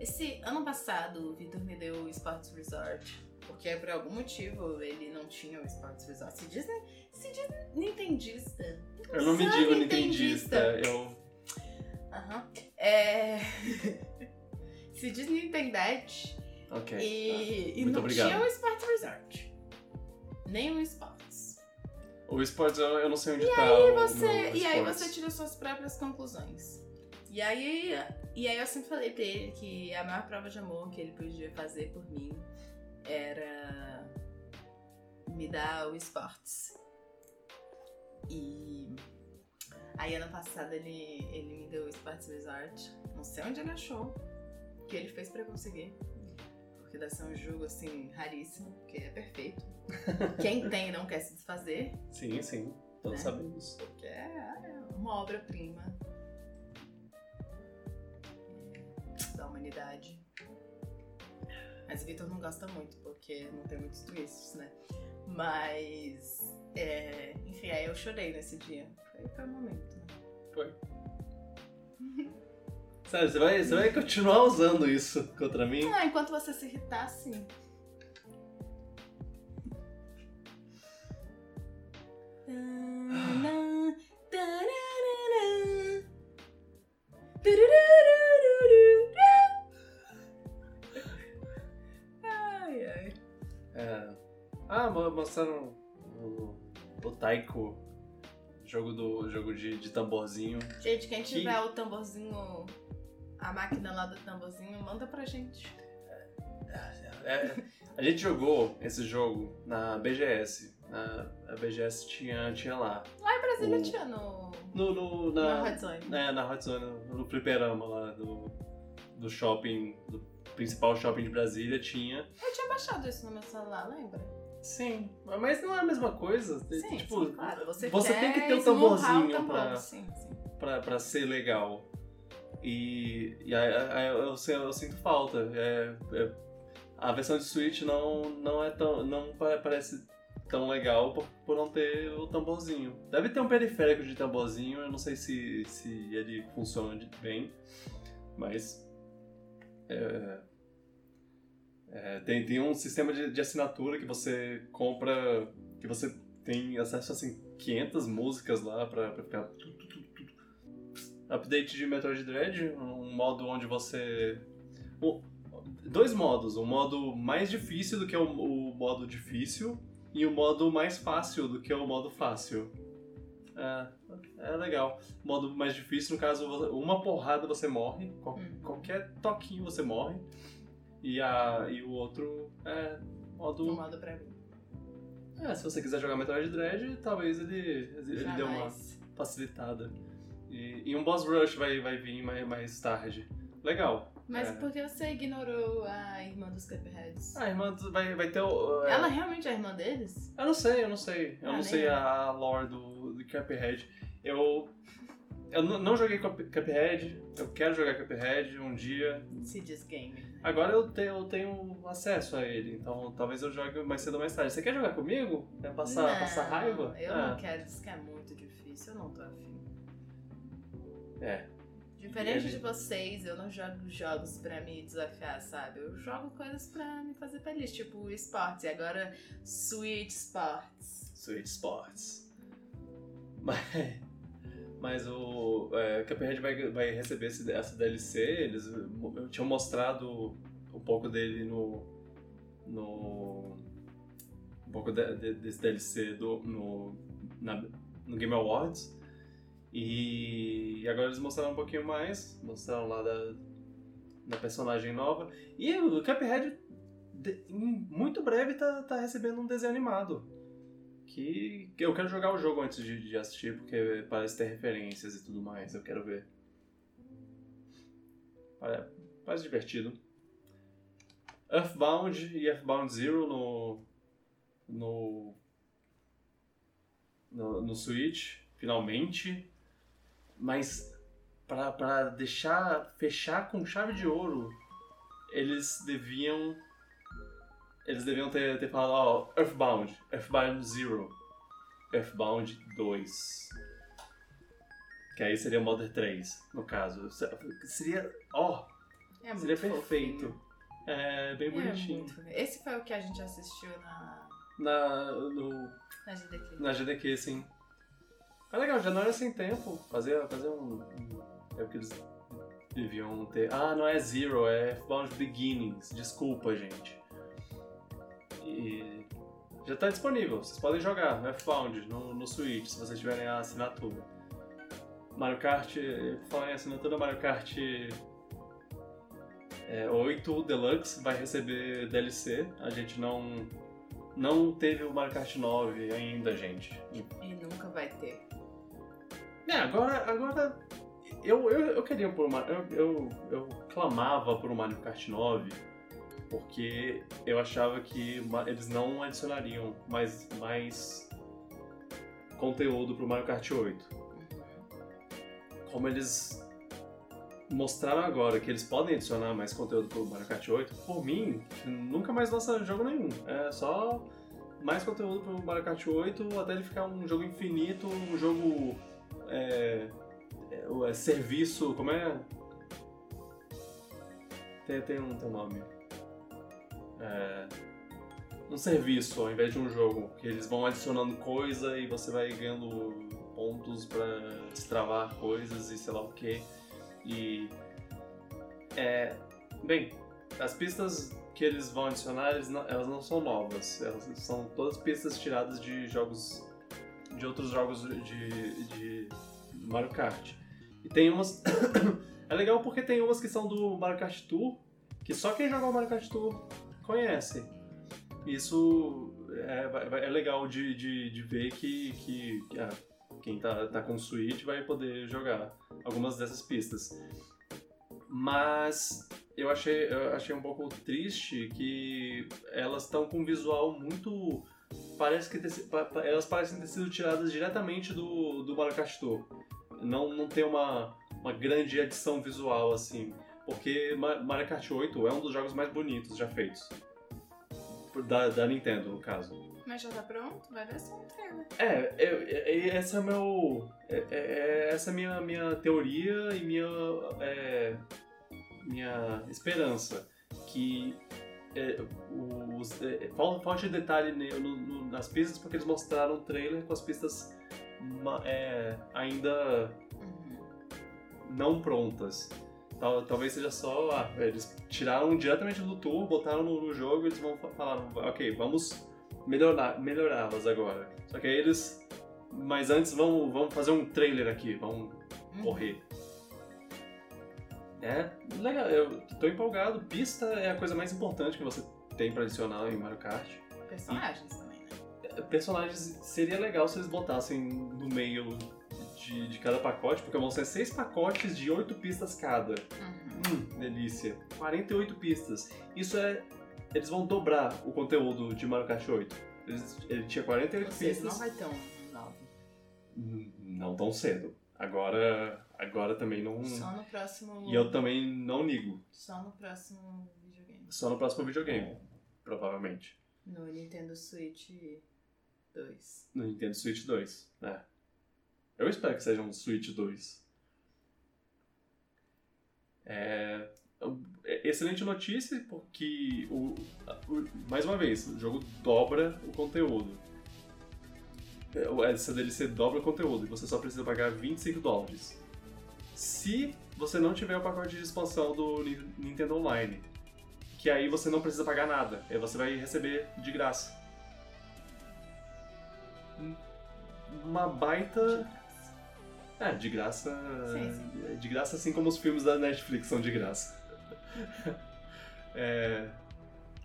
B: Esse ano passado, o Vitor me deu o Sports Resort. Porque por algum motivo ele não tinha o Sports Resort. Se diz, se diz nintendista.
A: Eu não me digo
B: nintendista.
A: nintendista, eu...
B: Aham. É. se diz Nintendete.
A: Ok.
B: E, e
A: Muito
B: não
A: obrigado.
B: tinha o Sports Resort. Nem o Sports.
A: O esportes eu, eu não sei onde
B: E
A: tá
B: aí você, e aí você tira suas próprias conclusões. E aí, e aí eu sempre falei pra ele que a maior prova de amor que ele podia fazer por mim era me dar o esportes. E aí ano passado ele, ele me deu o Sports Resort. Não sei onde ele achou. Que ele fez pra eu conseguir. Porque deve ser um jogo assim, raríssimo, porque é perfeito. Quem tem não quer se desfazer.
A: Sim, sim. todos
B: É.
A: sabemos.
B: Porque é uma obra-prima humanidade. Mas o Victor não gosta muito, porque não tem muitos twists, né? Mas, é, enfim, aí eu chorei nesse dia. Foi, foi um momento. né?
A: Foi. Sério, você vai, você vai continuar usando isso contra mim?
B: Ah, enquanto você se irritar, sim.
A: É. Ah, mo- mostraram o, o Taiko, jogo, do, jogo de, de tamborzinho.
B: Gente, quem
A: Que-
B: tiver o tamborzinho, a máquina lá do tamborzinho, manda pra gente.
A: É, a gente jogou esse jogo na BGS. Na, a BGS tinha, tinha lá.
B: Lá em Brasília
A: O-
B: tinha no,
A: No, no,
B: na
A: na,
B: Hot Zone.
A: É, na Hot Zone, no fliperama lá do, do shopping, do principal shopping de Brasília, tinha.
B: Eu tinha baixado isso no meu celular, lembra?
A: Sim, mas não é a mesma coisa.
B: Sim,
A: tipo,
B: sim, claro. Você,
A: você
B: quer
A: tem que ter um tamborzinho
B: tambor,
A: pra-
B: Sim, sim.
A: pra, pra ser legal. E, e aí, aí eu, eu, eu sinto falta. É, é- a versão de Switch não, não é tão. não pa- parece tão legal por, por não ter o tamborzinho. Deve ter um periférico de tamborzinho, eu não sei se, se ele funciona bem, mas. é, é, tem, tem um sistema de, de assinatura que você compra. que você tem acesso a assim, 500 músicas lá pra, pra ficar. tu, tu, tu. Update de Metroid Dread, um modo onde você. dois modos, um modo mais difícil do que o, o modo difícil e o modo mais fácil do que o modo fácil. É, é legal. Modo mais difícil, no caso, uma porrada você morre, qual-
B: Hum.
A: qualquer toquinho você morre. E, a, e o outro é modo.
B: Um modo pra mim.
A: É, se você quiser jogar Metroid Dread, talvez ele, ele dê uma facilitada. E, e um boss rush vai, vai vir mais, mais tarde. Legal.
B: Mas
A: É.
B: por que você ignorou a irmã dos Cupheads?
A: Ah, irmã, vai, vai ter o. é,
B: Ela realmente é a irmã deles?
A: Eu não sei, eu não sei. Eu
B: Ah,
A: não sei
B: eu.
A: a lore do, do Cuphead. Eu. Eu não joguei Cup- Cuphead, eu quero jogar Cuphead um dia.
B: Se diz game.
A: Agora eu tenho, eu tenho acesso a ele, então talvez eu jogue mais cedo ou mais tarde. Você quer jogar comigo? Quer passar,
B: não,
A: passar raiva?
B: Eu
A: Ah,
B: não quero, diz que é muito difícil, eu não tô afim.
A: É.
B: Diferente
A: Ele-
B: de vocês, eu não jogo jogos pra me desafiar, sabe? Eu jogo coisas pra me fazer feliz, tipo esportes. E agora, Switch Sports.
A: Switch Sports. Mas, mas o é, Cuphead vai, vai receber esse, essa DLC. Eles tinham mostrado um pouco dele no. no um pouco de- de- desse DLC do, no, na- no Game Awards. E agora eles mostraram um pouquinho mais. Mostraram lá da, da personagem nova. E o Cuphead, de- em muito breve, tá, tá recebendo um desenho animado que eu quero jogar o jogo antes de, de assistir, porque parece ter referências e tudo mais, eu quero ver. Pare- Parece divertido. Earthbound e Earthbound Zero no. no. no, no Switch, finalmente. Mas pra deixar. fechar com chave de ouro, eles deviam. Eles deviam ter, ter falado, ó, Earthbound, Earthbound Zero, Earthbound 2. Que aí seria o Modern 3, no caso. Seria, ó,
B: É muito
A: seria perfeito.
B: fofinho.
A: É, bem
B: É
A: bonitinho.
B: fofinho. Esse foi o que a gente assistiu na,
A: Na, no,
B: na GDQ.
A: na GDQ, sim. É legal, já não era sem tempo. Fazer, fazer um- É o que eles deviam ter. Ah, não é Zero, é Earthbound Beginnings. Desculpa, gente. E já tá disponível. Vocês podem jogar Earthbound no, no Switch, se vocês tiverem a assinatura. Mario Kart, falar em assinatura, Mario Kart é, 8 Deluxe vai receber DLC. A gente não não teve o Mario Kart 9 ainda, gente.
B: E nunca vai ter.
A: É, agora, agora eu, eu, eu queria por uma. Eu, eu, eu clamava por um Mario Kart 9 porque eu achava que eles não adicionariam mais, mais conteúdo pro Mario Kart 8. Como eles mostraram agora que eles podem adicionar mais conteúdo pro Mario Kart 8, por mim, nunca mais lança jogo nenhum. É só mais conteúdo pro Mario Kart 8 até ele ficar um jogo infinito, um jogo. É, é, é serviço. Como é? Tem, tem, um, tem um nome. É, um serviço ao invés de um jogo, que eles vão adicionando coisa e você vai ganhando pontos para destravar coisas e sei lá o que. E. É. Bem, as pistas que eles vão adicionar, eles não, elas não são novas. Elas são todas pistas tiradas de jogos. de outros jogos de, de Mario Kart. E tem umas. é legal porque tem umas que são do Mario Kart Tour, que só quem joga o Mario Kart Tour conhece. Isso é, é legal de, de, de ver que, que ah, quem tá, tá com Switch vai poder jogar algumas dessas pistas. Mas eu achei, eu achei um pouco triste que elas estão com um visual muito. Parece que elas parecem ter sido tiradas diretamente do, do Mario Kart Tour. Não, não tem uma, uma grande adição visual assim. Porque Mario Kart 8 é um dos jogos mais bonitos já feitos. Da, da Nintendo, no caso.
B: Mas já tá pronto? Vai ver só um trailer.
A: É, eu, eu, esse é meu. É, é, essa é a minha, minha teoria e minha. É, minha esperança. Que é, os, é, falta de detalhe no, no, nas pistas porque eles mostraram o trailer com as pistas é, ainda uhum. não prontas. Tal, talvez seja só. Ah, eles tiraram diretamente do tour, botaram no, no jogo e eles vão falar: ok, vamos melhorar, melhorá-las agora. Só que aí eles. Mas antes vamos, vamos fazer um trailer aqui, vamos uhum. correr. É, legal, eu tô empolgado. Pista é a coisa mais importante que você tem pra adicionar em Mario Kart.
B: Personagens e, também, né? É,
A: personagens seria legal se eles botassem no meio de, de cada pacote, porque vão ser seis pacotes de oito pistas cada. Uhum. Hum, delícia. 48 pistas. Isso é. Eles vão dobrar o conteúdo de Mario Kart 8. Eles, ele tinha 48 Ou pistas.
B: Não vai ter um novo.
A: Hum, não tão cedo. Agora. Agora também não.
B: Só no próximo.
A: E eu também não ligo.
B: Só no próximo videogame.
A: Só no próximo videogame. Provavelmente.
B: No Nintendo Switch 2.
A: No Nintendo Switch 2, é. Eu espero que seja um Switch 2. É, é, excelente notícia, porque, o, o, mais uma vez, o jogo dobra o conteúdo. Essa DLC dobra o conteúdo e você só precisa pagar 25 dólares. Se você não tiver o pacote de expansão do Nintendo Online, que aí você não precisa pagar nada, aí você vai receber de graça. Uma baita é, de graça.
B: Sim, sim.
A: De graça, assim como os filmes da Netflix são de graça. é,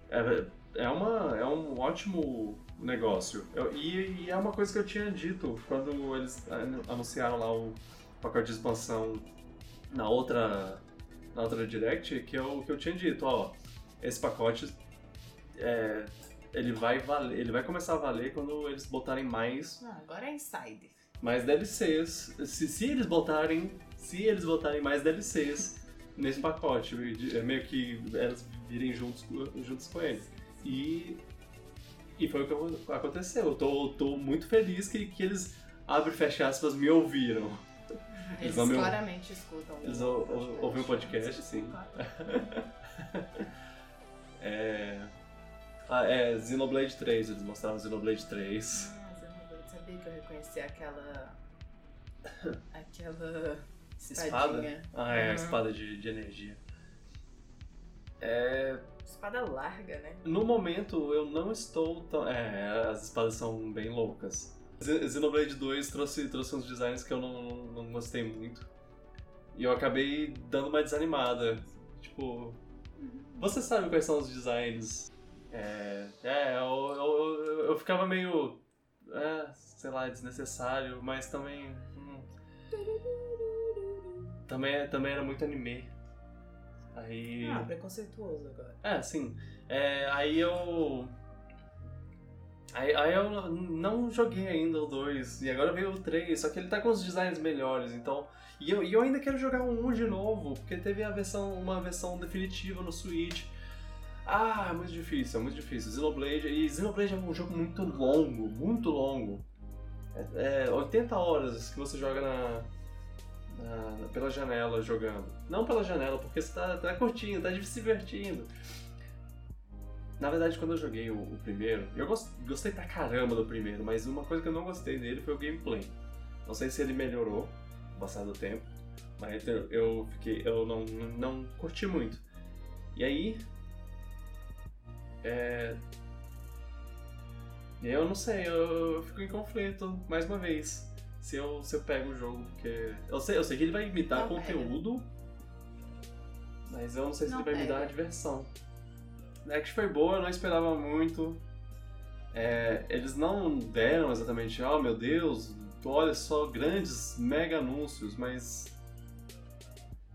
A: é, é, uma, é um ótimo negócio. Eu, e, e, é uma coisa que eu tinha dito quando eles anunciaram lá o pacote de expansão na outra, na outra Direct, que eu, que eu tinha dito, ó, esse pacote é, ele vai valer, ele vai começar a valer quando eles botarem mais.
B: Ah, agora é Inside
A: mais DLCs. Se, se eles botarem. Se eles botarem mais DLCs nesse pacote, é meio que elas virem juntos, juntos com eles. E. E foi o que aconteceu. Eu tô, tô muito feliz que, que eles, abre e fecha aspas, me ouviram.
B: Eles, eles claramente meu... escutam.
A: Eles ouvem o podcast, sim. é... Ah, é, Xenoblade 3, eles mostraram Xenoblade 3
B: eu reconheci aquela. aquela.
A: Espada? Ah, é, a espada de, de energia. É.
B: Espada larga, né?
A: No momento eu não estou tão. É, as espadas são bem loucas. Xenoblade 2 trouxe, trouxe uns designs que eu não, não gostei muito. E eu acabei dando uma desanimada. Tipo. Você sabe quais são os designs? É. É, eu, eu, eu, eu ficava meio. É, sei lá, é desnecessário, mas também. Hum, também, também era muito anime. Aí.
B: Ah, preconceituoso agora.
A: É, sim. É, aí eu. Aí, aí eu não joguei ainda o 2, e agora veio o 3, só que ele tá com os designs melhores, então. E eu, e eu ainda quero jogar o 1 de novo, porque teve a versão, uma versão definitiva no Switch. Ah, é muito difícil, é muito difícil. Xenoblade, e Xenoblade é um jogo muito longo, muito longo. É, é 80 horas que você joga na, na, pela janela jogando. Não pela janela, porque você tá, tá curtindo, tá se divertindo. Na verdade, quando eu joguei o, o primeiro, eu gost, gostei pra caramba do primeiro, mas uma coisa que eu não gostei dele foi o gameplay. Não sei se ele melhorou com o passar do tempo, mas eu, eu fiquei, eu não, não curti muito. E aí, é... Eu não sei, eu, eu fico em conflito, mais uma vez. Se eu, se eu pego o jogo, porque. Eu sei, eu sei que ele vai imitar não conteúdo, pega. mas eu não sei se não ele vai pega. me dar a diversão. A Act foi boa, eu não esperava muito. É, eles não deram exatamente, oh meu Deus, olha só, grandes mega anúncios, mas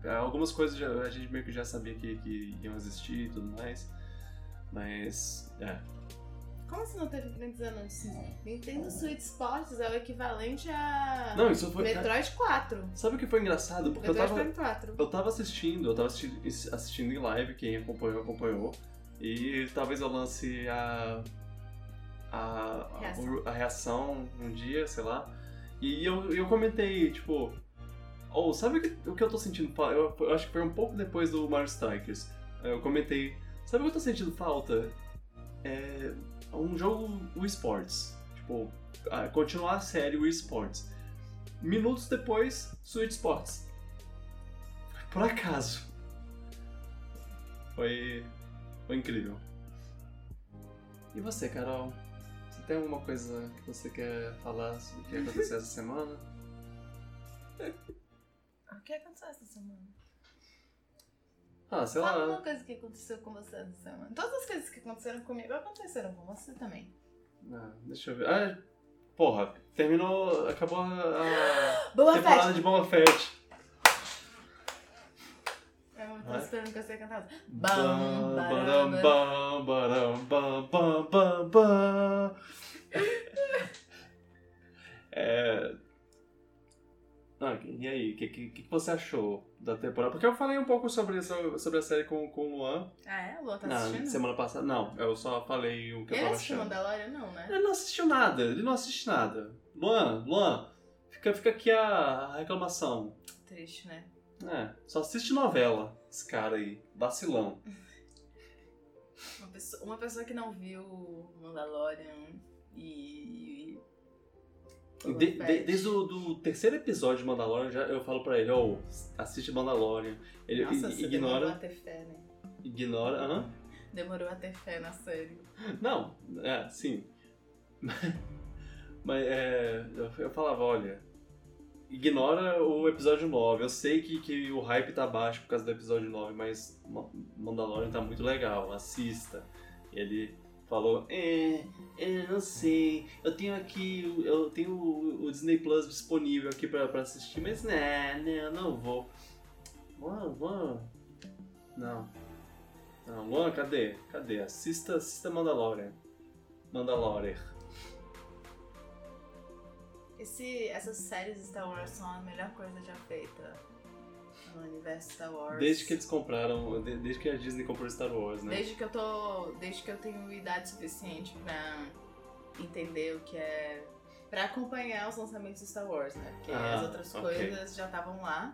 A: é, algumas coisas a gente meio que já sabia que, que iam existir e tudo mais. Mas, é.
B: Como assim não teve grandes anúncios? Nintendo Switch Sports é o equivalente a
A: não, isso foi...
B: Metroid 4.
A: Sabe o que foi engraçado? Porque Metroid
B: eu tava, 4.
A: eu tava assistindo, eu tava assistindo, assistindo em live, quem acompanhou, acompanhou. E talvez eu lance a. A reação. a, a reação um dia, sei lá. E eu, eu comentei, tipo. Ou oh, sabe o que, o que eu tô sentindo? Eu, eu acho que foi um pouco depois do Mario Strikers. Eu comentei Sabe o que eu tô sentindo falta? É um jogo Wii Sports. Tipo, continuar a série Wii Sports. Minutos depois, Switch Sports. Por acaso. Foi. Foi incrível. E você, Carol? Você tem alguma coisa que você quer falar sobre o que aconteceu essa semana?
B: O que aconteceu essa semana?
A: Ah, sei
B: Fala
A: lá.
B: uma coisa que aconteceu com você essa semana. Todas as coisas que aconteceram comigo aconteceram com você também.
A: Ah, deixa eu ver. Ah, porra, terminou. Acabou a.
B: Boa
A: temporada
B: Fett.
A: de Boba Fett.
B: Eu tô esperando que cantasse.
A: Bam, baram, bam, baram, bam, bam, bam, bam. É. Ah, e aí, o que, que, que você achou da temporada? Porque eu falei um pouco sobre, sobre a série com, com o Luan.
B: Ah, é? O Luan tá
A: na
B: assistindo?
A: semana passada. Não, eu só falei o que
B: ele
A: eu tava
B: assistiu
A: achando.
B: Mandalorian, não, né?
A: Ele não assistiu nada, ele não assiste nada. Luan, Luan, fica, fica aqui a reclamação.
B: Triste, né?
A: É, só assiste novela, esse cara aí, vacilão.
B: Uma pessoa, uma pessoa que não viu Mandalorian e
A: de, de, desde o do terceiro episódio de Mandalorian, já, eu falo pra ele, ó, oh, assiste Mandalorian. Ele
B: Nossa,
A: ignora.
B: demorou a ter fé, né?
A: Ignora. Hã?
B: Demorou a ter fé na série.
A: Não, é, sim. Mas é, eu, falava, olha, ignora o episódio 9. Eu sei que, que o hype tá baixo por causa do episódio 9, mas Mandalorian tá muito legal, assista. Ele falou, é, é, não sei, eu tenho aqui, eu tenho o, o Disney Plus disponível aqui pra, pra assistir, mas né, né, eu não vou. Luan, Luan, não. Não, cadê? Cadê? Assista, assista Mandalorian. Mandalorian.
B: Esse, essas séries Star Wars são a melhor coisa já feita no universo Star Wars.
A: Desde que eles compraram, desde que a Disney comprou Star Wars, né?
B: Desde que eu tô, desde que eu tenho idade suficiente pra entender o que é para acompanhar os lançamentos de Star Wars, né? Porque
A: ah,
B: as outras
A: okay.
B: coisas já estavam lá.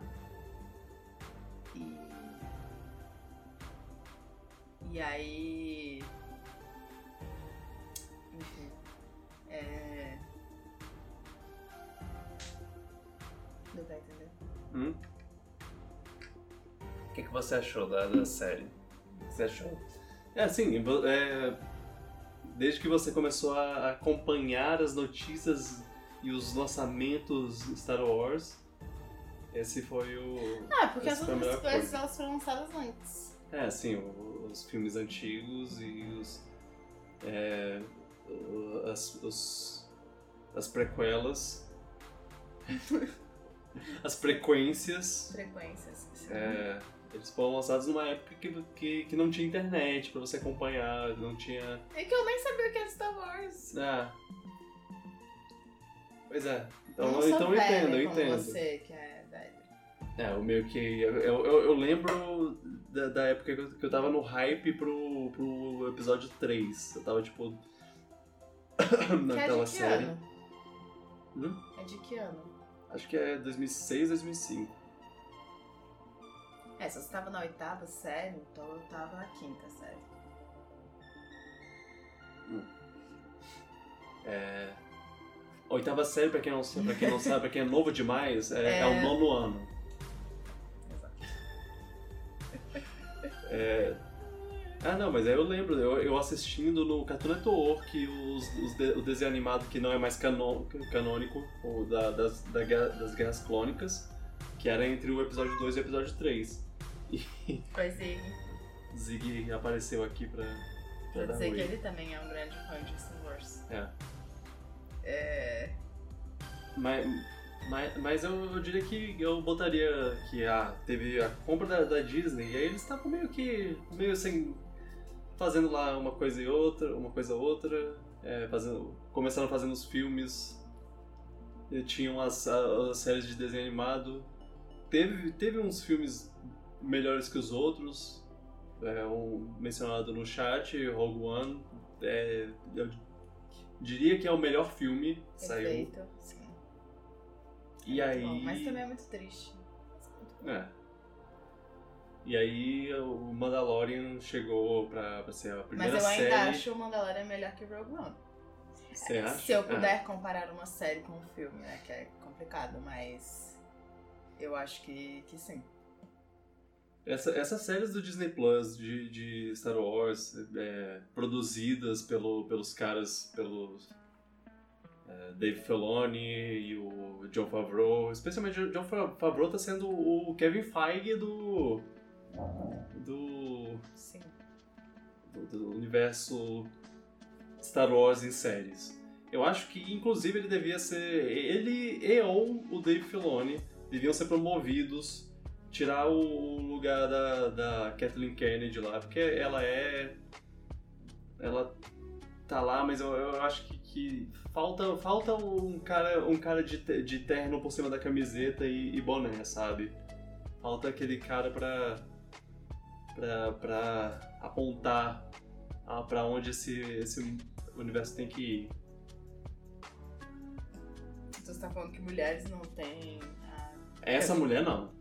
B: E E aí enfim, é Deu pra entender?
A: Hum? O que, que você achou da, da série? O que você achou? É assim, é, desde que você começou a acompanhar as notícias e os lançamentos Star Wars, esse foi o.
B: Ah, porque as outras coisas elas foram lançadas antes.
A: É, sim, os filmes antigos e os. É, as, os, as prequelas. as frequências.
B: Frequências.
A: É, Eles foram lançados numa época que, que, que não tinha internet pra você acompanhar, não tinha.
B: É que eu nem sabia o que era Star Wars.
A: Ah. Pois é.
B: eu
A: Então,
B: sou
A: então eu entendo, eu entendo.
B: você, que é velho.
A: É, o meio que. Eu, eu, eu lembro da, da época que eu, que eu tava no hype pro, pro episódio 3. Eu tava tipo.
B: Que é
A: naquela
B: que
A: série. Hum?
B: É de que ano?
A: Acho que é 2006, 2005.
B: É, se você tava na oitava série, então eu tava na quinta série.
A: É. Oitava série, pra quem não, sa- pra quem não sabe, pra quem é novo demais, é, é
B: É.
A: o nono ano.
B: Exato.
A: É... Ah, não, mas aí eu lembro, eu, eu assistindo no Cartoon Network os, os de- o desenho animado que não é mais cano- canônico, o da, das, da das Guerras Clônicas, que era entre o episódio 2 e o episódio 3.
B: Foi Zig.
A: Zig apareceu aqui pra, pra
B: dizer que ele também é um grande fã de Star Wars.
A: É.
B: É.
A: Mas, mas, mas eu, eu diria que eu botaria que ah, teve a compra da, da Disney e aí eles estavam meio que meio assim fazendo lá uma coisa e outra, uma coisa outra, é, fazendo, começaram fazendo os filmes, tinham as, a- as séries de desenho animado, teve, teve uns filmes melhores que os outros, é, um mencionado no chat, Rogue One, é, eu diria que é o melhor filme que saiu.
B: Sim.
A: E
B: Muito
A: aí.
B: bom, mas também é muito triste.
A: É. E aí o Mandalorian chegou pra, pra ser a primeira
B: Mas eu ainda
A: série.
B: acho o Mandalorian melhor que Rogue One.
A: Você acha?
B: Se eu
A: É.
B: puder comparar uma série com um filme, né? Que é complicado, mas eu acho que, que sim.
A: Essa- essas séries do Disney Plus de, de Star Wars, é, produzidas pelo, pelos caras, pelos é, Dave Filoni e o John Favreau, especialmente o John Fa- Favreau tá sendo o Kevin Feige do do,
B: Sim.
A: do, do universo Star Wars em séries. Eu acho que, inclusive, ele devia ser. Ele e ou o Dave Filoni deviam ser promovidos, tirar o lugar da, da Kathleen Kennedy lá, porque ela é. Ela tá lá, mas eu, eu acho que, que falta, falta um cara, um cara de, de terno por cima da camiseta e, e boné, sabe? Falta aquele cara pra. pra, pra apontar ah, pra onde esse, esse universo tem que ir.
B: Você está falando que mulheres não têm. a-
A: Essa mulher não.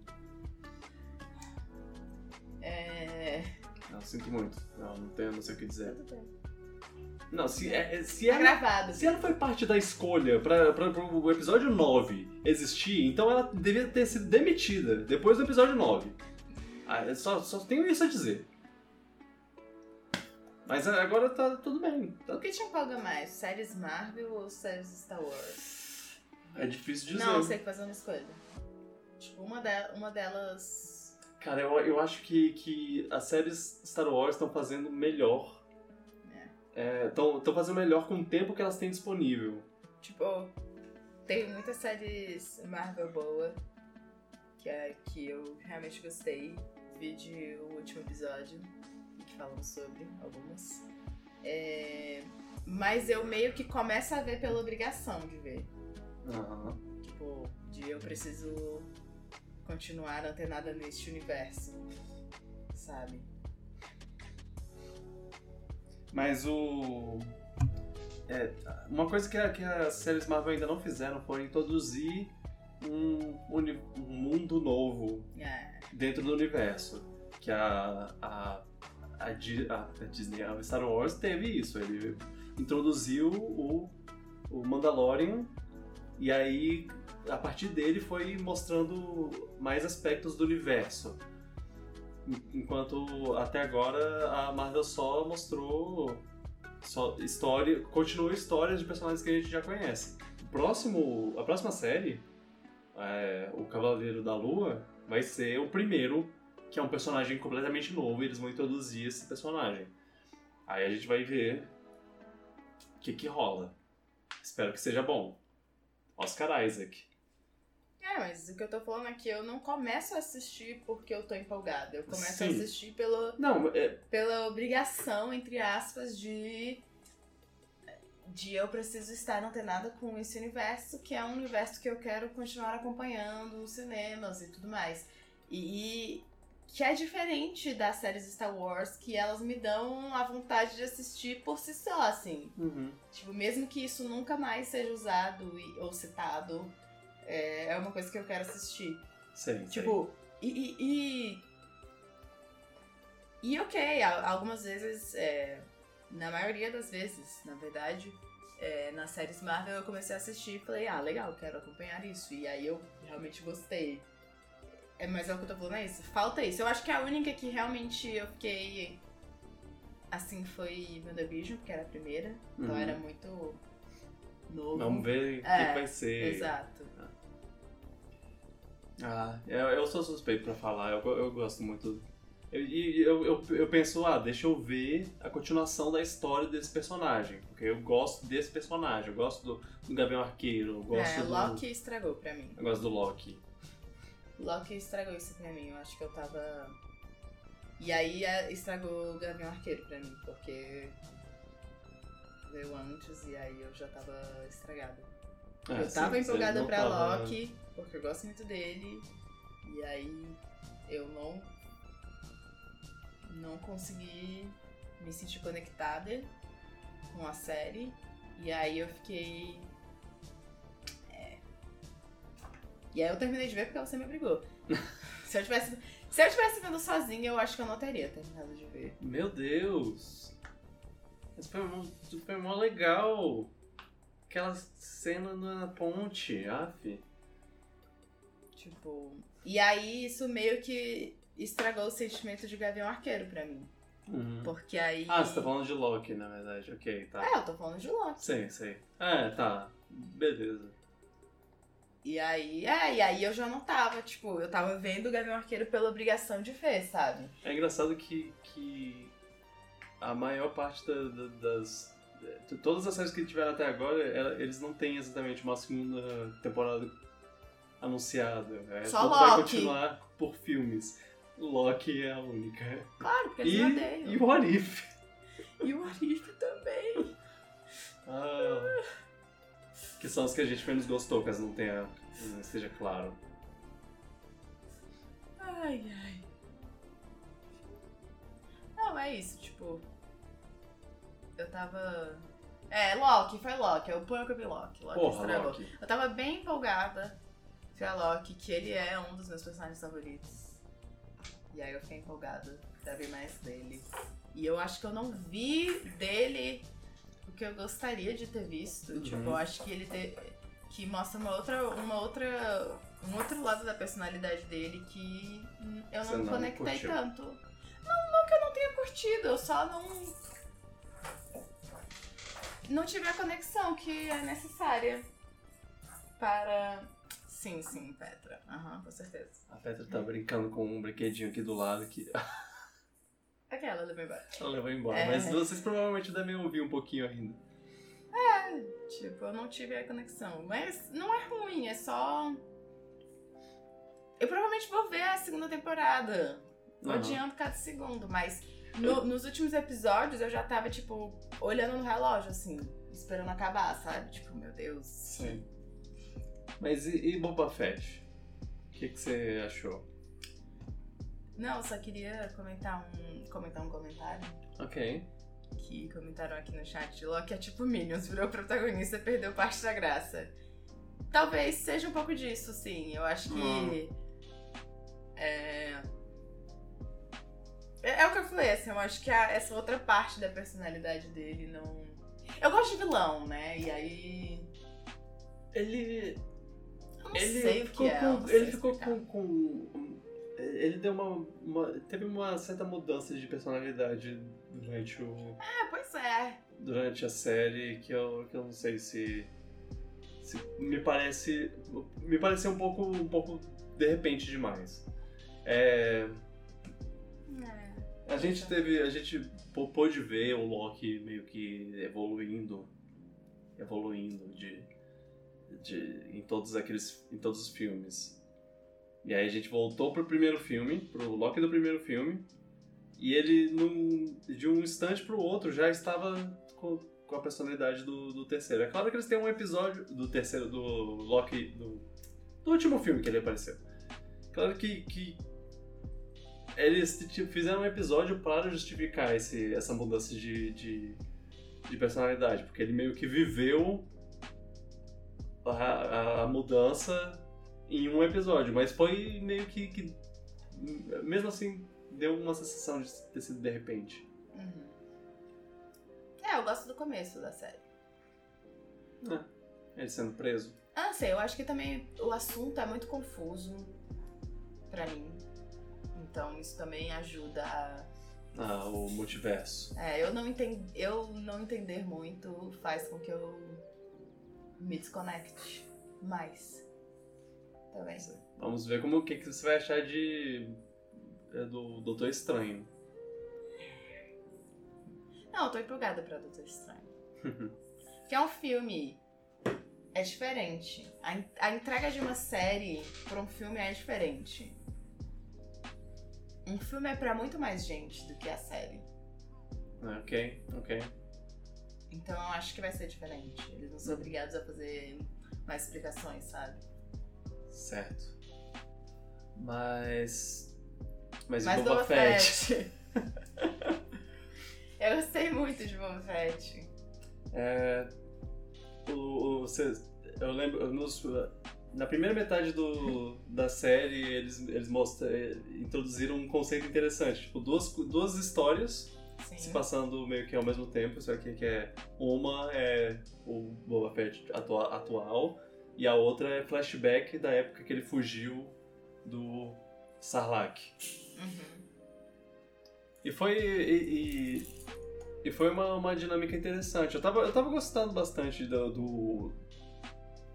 B: É.
A: Não, sinto muito. Não, não tenho, não sei o que dizer.
B: Tudo bem.
A: Não, se, é, é- se,
B: Tá
A: ela,
B: gravado.
A: se ela foi parte da escolha pra, pra, pro episódio 9 existir, então ela devia ter sido demitida depois do episódio 9. Ah, eu só, só tenho isso a dizer. Mas agora tá tudo bem. Tá-
B: O que te empolga mais? Séries Marvel ou séries Star Wars?
A: é difícil dizer.
B: Não, você que fazer uma escolha. Tipo, uma, de- uma delas.
A: Cara, eu, eu acho que, que as séries Star Wars estão fazendo melhor. Estão fazendo melhor com o tempo que elas têm disponível.
B: Tipo, tem muitas séries Marvel boa que, é, que eu realmente gostei. Vi de o último episódio que falamos sobre algumas. É, mas eu meio que começo a ver pela obrigação de ver.
A: Aham.
B: Tipo, de eu preciso continuar antenada neste universo. Sabe?
A: Mas o. É, uma coisa que, a- que as séries Marvel ainda não fizeram foi introduzir um, uni- um mundo novo
B: É.
A: dentro do universo. Que a, a, a- a Disney, a Star Wars teve isso. Ele introduziu o, o Mandalorian e aí a partir dele foi mostrando mais aspectos do universo. En- Enquanto até agora a Marvel só mostrou só história, continuou histórias de personagens que a gente já conhece. O próximo, a próxima série, é, o Cavaleiro da Lua, vai ser o primeiro que é um personagem completamente novo e eles vão introduzir esse personagem. Aí a gente vai ver o que que rola. Espero que seja bom. Oscar Isaac.
B: É, mas o que eu tô falando aqui, eu não começo a assistir porque eu tô empolgada. Eu começo
A: Sim.
B: a assistir pelo,
A: Não, é,
B: pela obrigação, entre aspas, de. De eu preciso estar antenada com esse universo, que é um universo que eu quero continuar acompanhando, os cinemas e tudo mais. E, e que é diferente das séries Star Wars, que elas me dão a vontade de assistir por si só, assim.
A: uhum.
B: Tipo, mesmo que isso nunca mais seja usado e- ou citado, é, é uma coisa que eu quero assistir.
A: sei.
B: Tipo, e. E, e, e ok, algumas vezes, é, na maioria das vezes, na verdade, é, nas séries Marvel eu comecei a assistir e falei, ah, legal, quero acompanhar isso. E aí eu realmente gostei. É, mas é o que eu tô falando, é isso. Falta isso. Eu acho que a única que realmente eu fiquei. Assim foi WandaVision, porque era a primeira. Então
A: Uhum.
B: era muito novo.
A: Vamos ver o que
B: É,
A: que vai ser.
B: Exato.
A: Ah, eu, eu sou suspeito pra falar, eu, eu gosto muito. eu- E eu, eu, eu penso, ah, deixa eu ver a continuação da história desse personagem. Porque eu gosto desse personagem, eu gosto do, do Gavião Arqueiro, eu gosto
B: É,
A: do.
B: Loki estragou pra mim.
A: Eu gosto do Loki.
B: Loki estragou isso pra mim. Eu acho que eu tava. E aí é, estragou o Gavião Arqueiro pra mim, porque veio antes e aí eu já tava estragada.
A: É,
B: eu
A: sim,
B: tava
A: você
B: empolgada pra
A: tava-
B: Loki, porque eu gosto muito dele. E aí eu não. Não consegui me sentir conectada com a série. E aí eu fiquei. É. E aí eu terminei de ver porque você me obrigou. se, eu tivesse, se eu tivesse vendo sozinha, eu acho que eu não teria terminado de ver.
A: Meu Deus! Mas foi mó, foi mó legal! Aquela cena na ponte, af.
B: Tipo. E aí isso meio que estragou o sentimento de Gavião Arqueiro pra mim.
A: Uhum.
B: Porque aí.
A: Ah, você tá falando de Loki, na verdade, ok, tá.
B: É, eu tô falando de Loki.
A: Sei, sei. É, tá. Beleza.
B: E aí, é, e aí eu já não tava, tipo, eu tava vendo o Gavião Arqueiro pela obrigação de ver, sabe?
A: É engraçado que, que a maior parte da- da- das. Todas as séries que tiveram até agora, ela- eles não têm exatamente uma segunda temporada anunciada. É,
B: Só
A: tudo vai
B: Loki.
A: continuar por filmes. Loki é a única.
B: Claro, porque
A: E,
B: eles odeiam.
A: e o Arif.
B: E o Arif também.
A: Ah, que são os que a gente menos gostou, caso não tenha. não esteja claro.
B: Ai, ai. Não, é isso, tipo. Eu tava. É, Loki, foi Loki. Eu ponho eu vi Loki. Loki
A: Porra,
B: estragou.
A: Loki.
B: Eu tava bem empolgada pra Loki, que ele é um dos meus personagens favoritos. E aí eu fiquei empolgada pra ver mais dele. E eu acho que eu não vi dele o que eu gostaria de ter visto.
A: Uhum.
B: Tipo, eu acho que ele te- que mostra uma outra, uma outra, um outro lado da personalidade dele que eu não,
A: não
B: conectei
A: curtiu.
B: tanto. Não, não que eu não tenha curtido, eu só não não tive a conexão que é necessária para. Sim, sim, Petra. Aham, com certeza.
A: A Petra tá brincando com um brinquedinho aqui do lado que
B: Aquela levou embora.
A: ela levou embora.
B: É.
A: Mas vocês provavelmente devem ouvir um pouquinho ainda.
B: Tipo, eu não tive a conexão. Mas não é ruim, é só. Eu provavelmente vou ver a segunda temporada.
A: Aham.
B: adiando cada segundo, mas no- nos últimos episódios eu já tava, tipo, olhando no relógio, assim, esperando acabar, sabe? Tipo, meu Deus.
A: Sim. Mas e, e Boba Fett? O que, que você achou?
B: Não, só queria comentar um, comentar um comentário.
A: Ok.
B: que comentaram aqui no chat, Loki é tipo Minions, virou protagonista, perdeu parte da graça. Talvez seja um pouco disso, sim. Eu acho que.
A: Hum.
B: É... é. é o que eu falei, assim, eu acho que a- essa outra parte da personalidade dele não. Eu gosto de vilão, né? E aí.
A: Ele.
B: Eu não
A: Ele
B: sei o
A: ficou
B: que é.
A: com. Ele ficou com, com- Ele deu uma, uma- Teve uma certa mudança de personalidade durante o.
B: É, pois é.
A: durante a série que eu, que eu não sei se, se me parece me pareceu um pouco um pouco de repente demais. É. a gente teve a gente pô- pôde ver o Loki meio que evoluindo evoluindo de de, em todos aqueles em todos os filmes. E aí a gente voltou pro primeiro filme, pro Loki do primeiro filme, e ele num, de um instante pro outro já estava com, com a personalidade do, do terceiro. É claro que eles têm um episódio do terceiro do Loki do, do último filme que ele apareceu. Claro que, que eles tipo, fizeram um episódio para justificar esse, essa mudança de, de, de personalidade, porque ele meio que viveu a, a, mudança em um episódio, mas foi meio que, que, mesmo assim deu uma sensação de ter sido de repente.
B: Uhum. É, eu gosto do começo da série.
A: É, ele sendo preso.
B: Ah, sei, eu acho que também o assunto é muito confuso para mim. Então isso também ajuda a.
A: Ah, o multiverso.
B: É, eu não, entend... eu não entender muito faz com que eu me desconecte mais. Também.
A: Vamos ver como o que, que você vai achar de. É, do Doutor Estranho.
B: Não, eu tô empolgada pra Doutor Estranho. que é um filme. É diferente. A, a entrega de uma série pra um filme é diferente. Um filme é para muito mais gente do que a série.
A: Ah, ok, ok.
B: Então eu acho que vai ser diferente. Eles não são obrigados a fazer mais explicações, sabe?
A: Certo. Mas. Mas,
B: Mas
A: Boba, Boba Fett. Fett.
B: eu gostei muito de Boba Fett.
A: É. O, o, você, eu lembro. Nos, na primeira metade do, da série, eles, eles mostram, introduziram um conceito interessante. Tipo, duas, duas histórias Sim. se passando meio que ao mesmo tempo. Só que, que é uma é o Boba Fett atua, atual e a outra é flashback da época que ele fugiu do Sarlacc. Uhum. E foi. E, e, e, foi uma, uma dinâmica interessante. Eu tava, eu tava gostando bastante do, do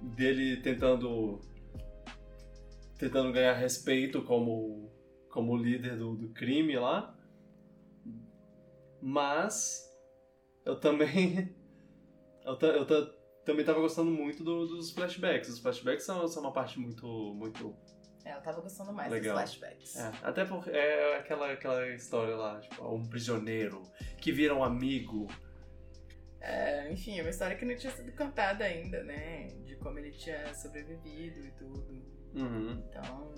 A: dele tentando tentando ganhar respeito como como líder do, do crime lá mas eu também eu, eu também tava gostando muito do, dos flashbacks os flashbacks são, são uma parte muito muito
B: é, eu tava gostando mais Legal. dos flashbacks.
A: É, até porque é aquela, aquela história lá, tipo, um prisioneiro que vira um amigo
B: é, enfim, é uma história que não tinha sido contada ainda, né? De como ele tinha sobrevivido e tudo. Uhum. Então,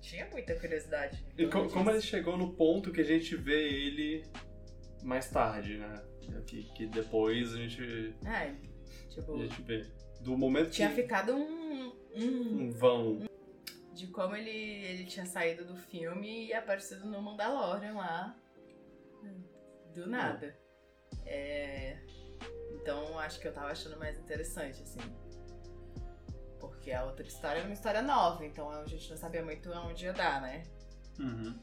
B: tinha muita curiosidade.
A: E co como ele chegou no ponto que a gente vê ele mais tarde, né? Que, que depois a gente.
B: É, tipo.
A: A gente vê. Do momento
B: tinha
A: que.
B: Tinha ficado um. Um,
A: um vão.
B: De como ele, ele tinha saído do filme e aparecido no Mandalorian lá. Do nada. É. Então acho que eu tava achando mais interessante, assim. Porque a outra história era uma história nova, então a gente não sabia muito onde ia dar, né?
A: Uhum.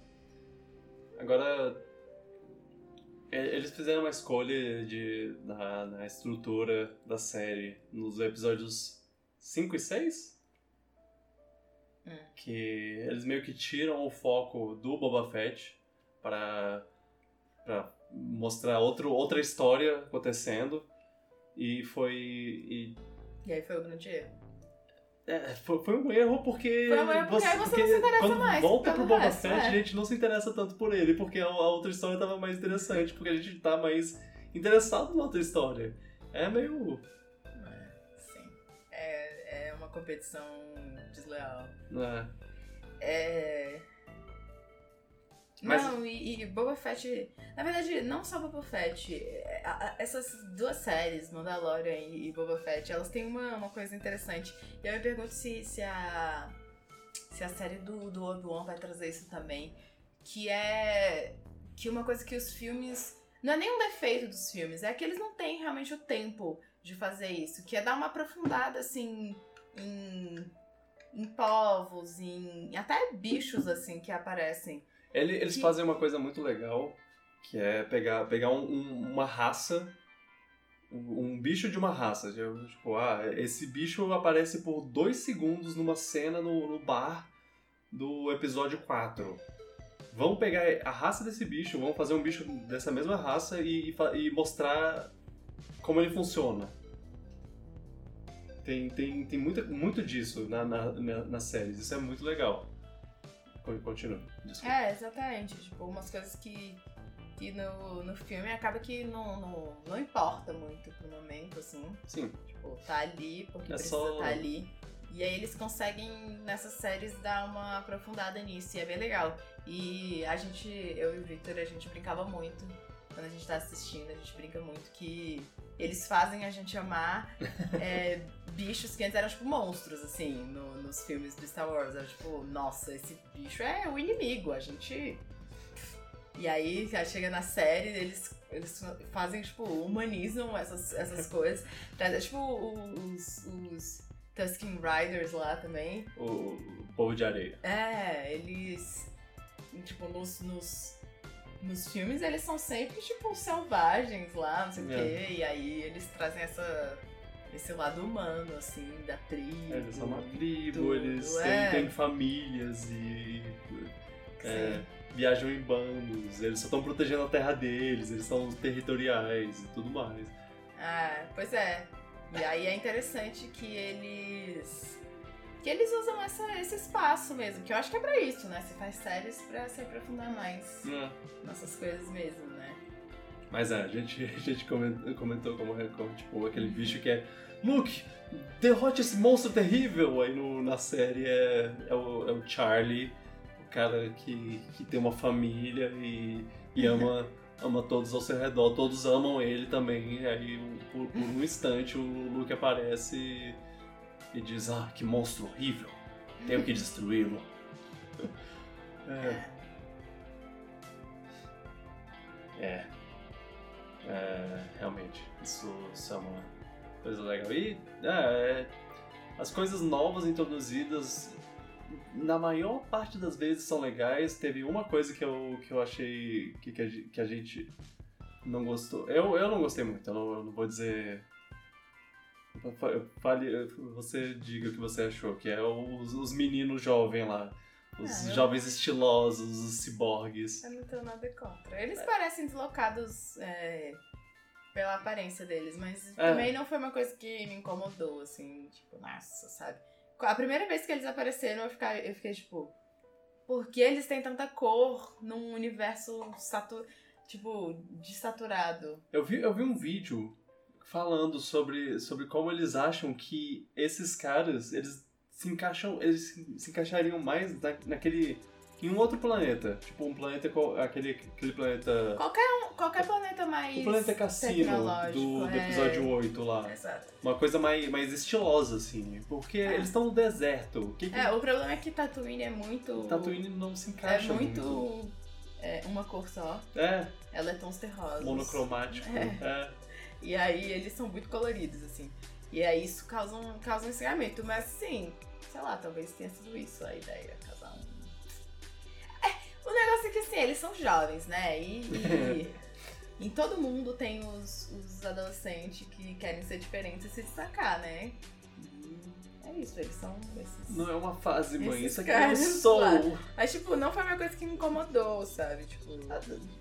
A: Agora, eles fizeram uma escolha de, na, na estrutura da série nos episódios 5 e 6? Hum. Que eles meio que tiram o foco do Boba Fett para, para mostrar outro, outra história acontecendo e foi. E,
B: e aí foi o grande erro.
A: É, foi, foi, um erro porque.
B: Foi um erro porque você, você porque não se interessa
A: quando
B: mais.
A: Volta pro Boba Fett, é. a gente não se interessa tanto por ele, porque a, a, outra história tava mais interessante, porque a gente tá mais interessado na outra história. É meio.
B: É, sim. É, é uma competição desleal.
A: É.
B: É. Mas... Não, e, e Boba Fett. Na verdade, não só Boba Fett. É, essas duas séries, Mandalorian e Boba Fett, elas têm uma, uma coisa interessante. E eu me pergunto se, se a. Se a série do, do Obi-Wan vai trazer isso também. Que é. Que uma coisa que os filmes. Não é nem um defeito dos filmes, é que eles não têm realmente o tempo de fazer isso. Que é dar uma aprofundada, assim, em, em povos, em até bichos, assim, que aparecem.
A: Ele, eles fazem uma coisa muito legal, que é pegar, pegar um, um, uma raça, um, bicho de uma raça. Tipo, ah, esse bicho aparece por dois segundos numa cena no, no bar do episódio 4. Vamos pegar a raça desse bicho, vamos fazer um bicho dessa mesma raça e, e, e mostrar como ele funciona. Tem, tem, tem muita, muito disso na, na, na, nas séries. Isso é muito legal. Continua. Desculpa.
B: É, exatamente. Tipo, umas coisas que, que no, no filme acaba que não, não, não importa muito pro momento, assim.
A: Sim.
B: Tipo, tá ali porque
A: É
B: precisa
A: só-
B: tá ali. E aí eles conseguem, nessas séries, dar uma aprofundada nisso. E é bem legal. E a gente, eu e o Victor, a gente brincava muito. Quando a gente tá assistindo, a gente brinca muito que eles fazem a gente amar é, bichos que antes eram tipo monstros, assim, no- nos filmes do Star Wars. Era tipo, nossa, esse bicho é o inimigo, a gente. E aí, chega na série, eles, eles fazem, tipo, humanizam essas, essas coisas. Traz- Tipo, os, os Tusken Riders lá também.
A: O, o povo de areia.
B: É, eles. Tipo, nos, nos, nos filmes eles são sempre, tipo, selvagens lá, não sei o
A: É.
B: quê. E aí eles trazem essa. Esse lado humano, assim, da tribo.
A: É, eles são uma tribo,
B: tudo,
A: eles
B: é.
A: têm, têm famílias e é, viajam em bandos, eles só estão protegendo a terra deles, eles são territoriais e tudo mais.
B: Ah, pois é. E aí é interessante que eles. Que eles usam essa, esse espaço mesmo, que eu acho que é pra isso, né? Você faz séries pra se aprofundar mais
A: É.
B: nessas coisas mesmo, né?
A: Mas é, a gente, a gente comentou, comentou como, como, tipo, aquele bicho que é Luke, derrote esse monstro terrível! Aí no, na série é, é, o, é o Charlie, o cara que, que tem uma família e, e ama, ama todos ao seu redor, todos amam ele também. E aí por, por um instante o Luke aparece e, diz, ah, que monstro horrível, tenho que destruí-lo. É, é, é, realmente, isso, isso é uma coisa legal. E é, é, as coisas novas introduzidas, na maior parte das vezes são legais. Teve uma coisa que eu, que eu achei que, que, a, ge- que a gente não gostou. Eu, eu não gostei muito, eu não, eu não vou dizer. Fa- Fale, você diga o que você achou, que é os, os meninos jovens lá. Os
B: Ah, eu-
A: jovens estilosos, os ciborgues.
B: Eu não tenho nada contra. Eles parecem deslocados é, pela aparência deles, mas
A: É.
B: também não foi uma coisa que me incomodou, assim, tipo, nossa, sabe? A primeira vez que eles apareceram, eu fiquei, eu fiquei tipo, por que eles têm tanta cor num universo satu tipo, desaturado?
A: Eu vi, eu vi um vídeo falando sobre, sobre como eles acham que esses caras, eles se encaixam, eles se, encaixariam mais na, naquele em um outro planeta, tipo um planeta aquele aquele planeta
B: Qualquer, um, qualquer planeta mais
A: o planeta cassino do, do
B: é.
A: episódio 8 lá.
B: Exato.
A: Uma coisa mais, mais estilosa assim, porque eles estão no deserto. Que que
B: É, o problema é que Tatooine é muito...
A: Tatooine não se
B: É
A: encaixa
B: muito... É, uma cor só.
A: É,
B: Ela é tons terrosos.
A: monocromático. É.
B: E aí eles são muito coloridos, assim. E aí isso causa um, causa um estranhamento. Mas assim, sei lá, talvez tenha sido isso a ideia, um. É, o negócio é que assim, eles são jovens, né? E, e em todo mundo tem os, os adolescentes que querem ser diferentes e se destacar, né? É isso, eles são esses.
A: Não é uma fase, mãe. Isso aqui é um
B: lá. Mas tipo, não foi uma coisa que me incomodou, sabe? Tipo.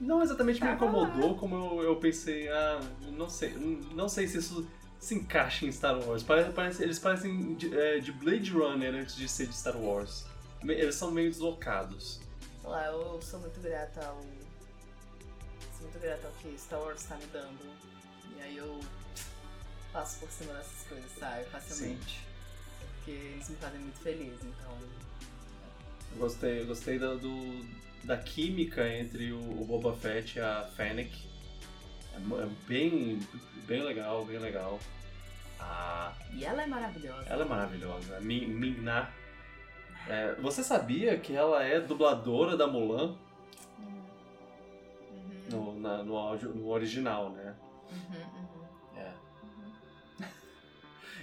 A: Não exatamente me
B: Tava
A: incomodou, como eu, eu pensei, ah, não sei, não sei se isso se encaixa em Star Wars. Parece, parece- eles parecem de, é, de Blade Runner antes de ser de Star Wars. Me- Eles são meio deslocados.
B: Sei lá, eu sou muito grata ao. Sou muito grata ao que Star Wars tá me dando. E aí eu passo por cima dessas coisas, sabe? Facilmente. Porque eles me fazem muito feliz, então.
A: Eu gostei, eu gostei da, do, da química entre o, o Boba Fett e a Fennec. É, é bem, bem legal, bem legal. Ah,
B: E ela é maravilhosa.
A: ela é maravilhosa. Ming-Na. É, você sabia que ela é dubladora da Mulan?
B: Uhum.
A: No, na- no, áudio- no original, né?
B: Uhum, uhum.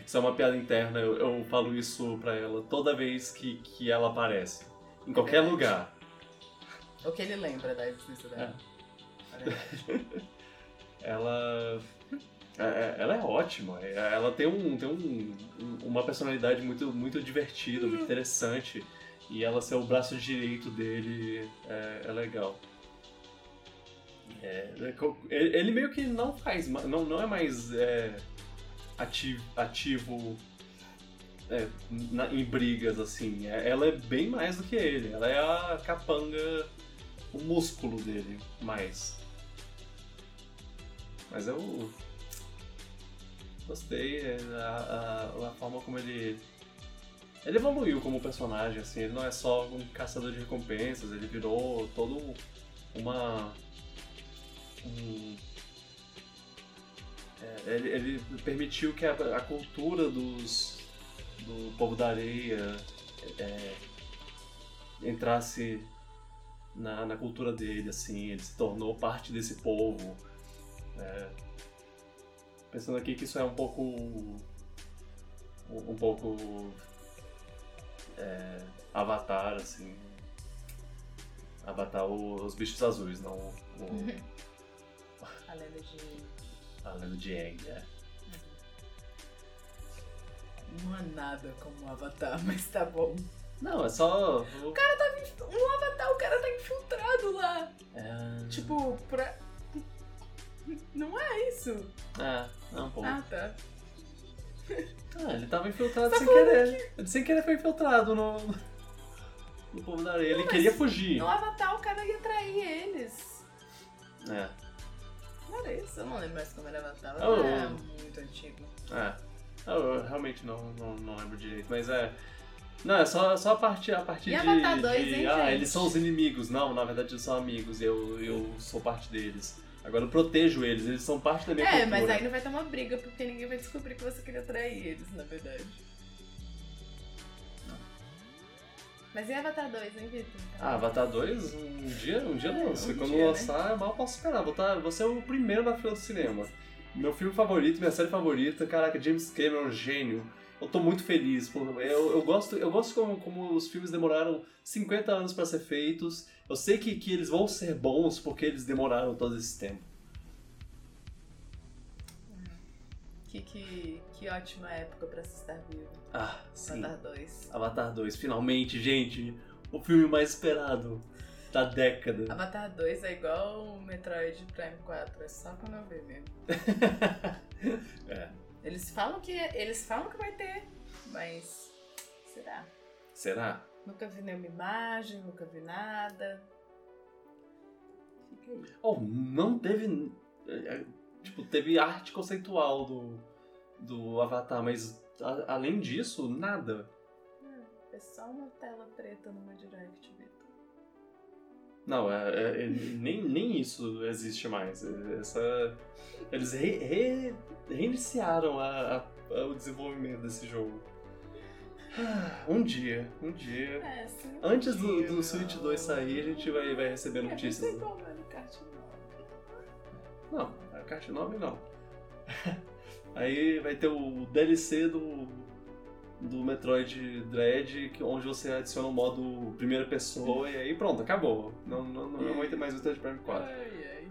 A: É.
B: Uhum.
A: Isso é uma piada interna, eu, eu falo isso pra ela toda vez que, que ela aparece. Em qualquer
B: verdade.
A: lugar.
B: O que ele lembra da existência dela. É.
A: Ela. é- é- Ela é ótima. é- Ela tem, um, tem um, um- uma personalidade muito, muito divertida, muito interessante. E ela ser o braço direito dele é, é legal. É, é ele meio que não faz, não, não é mais é, ativo, ativo é, na- em brigas, assim. É- Ela é bem mais do que ele. Ela é a capanga, o músculo dele, mais. Mas eu gostei é, a, a, a forma como ele. Ele evoluiu como personagem, assim, ele não é só um caçador de recompensas, ele virou todo uma. um- é, ele, ele permitiu que a, a cultura dos, do povo da areia é, entrasse na, na cultura dele, assim, ele se tornou parte desse povo. É, pensando aqui que isso é um pouco. um um pouco. é, avatar, assim. Avatar o- os bichos azuis, não o,
B: A lenda de.
A: A lenda de Aang, é.
B: Não é nada como um avatar, mas tá bom.
A: Não, é só. o-
B: Um avatar, o cara tá infiltrado lá.
A: É,
B: Tipo, pra. Não é isso.
A: É, não, pô.
B: Ah, tá.
A: Ah, ele tava infiltrado
B: Tá
A: sem querer. Ele sem querer foi infiltrado no. no povo da areia. Ele
B: mas
A: queria fugir.
B: No avatar, o cara ia trair eles.
A: É,
B: Isso? Eu não lembro mais como era avatar.
A: Oh.
B: É muito antigo.
A: é. Eu, eu realmente não, não, não lembro direito, mas é. Não, é só, só a parte, a parte
B: E
A: de.
B: Avatar 2,
A: de,
B: hein,
A: ah,
B: gente?
A: eles são os inimigos. Não, na verdade eles são amigos. Eu, eu sou parte deles. Agora eu protejo eles, eles são parte da minha
B: É,
A: cultura.
B: mas aí não vai ter uma briga, porque ninguém vai descobrir que você queria trair eles, na verdade. Mas e Avatar 2, hein, Vitor?
A: Ah, Avatar 2, um dia, um dia
B: É,
A: lança.
B: um
A: Quando
B: dia, né?
A: lançar, eu mal posso esperar. Vou tá, você é o primeiro na fila do cinema. Meu filme favorito, minha série favorita, caraca, James Cameron, é um gênio. Eu tô muito feliz. Eu, eu gosto, eu gosto como, como os filmes demoraram 50 anos pra ser feitos. Eu sei que, que eles vão ser bons porque eles demoraram todo esse tempo.
B: Que, que, que ótima época pra se estar vivo.
A: Ah, sim.
B: Avatar 2.
A: Avatar 2, finalmente, gente. O filme mais esperado da década.
B: Avatar 2 é igual o Metroid Prime 4, é só quando eu ver mesmo.
A: é.
B: Eles falam que eles falam que vai ter, mas será?
A: Será?
B: Nunca vi nenhuma imagem, nunca vi nada. Fica aí.
A: Oh, não teve. é, Tipo, teve arte conceitual do, do Avatar, mas a- além disso, nada.
B: É só uma tela preta numa direct, Vitor.
A: Não, é, é- é- nem, nem isso existe mais. É, Essa, eles re- re- reiniciaram a- a- o desenvolvimento desse jogo. Ah, Um dia, um dia.
B: É, sim.
A: Antes do, do Switch 2 sair, a gente vai, vai receber
B: É, não
A: notícias.
B: é não.
A: A caixa 9 não. Aí vai ter o DLC do, do Metroid Dread, que, onde você adiciona o modo primeira pessoa e aí pronto, acabou. Não, não, não vai ter mais Metroid Prime 4.
B: Ai, ai.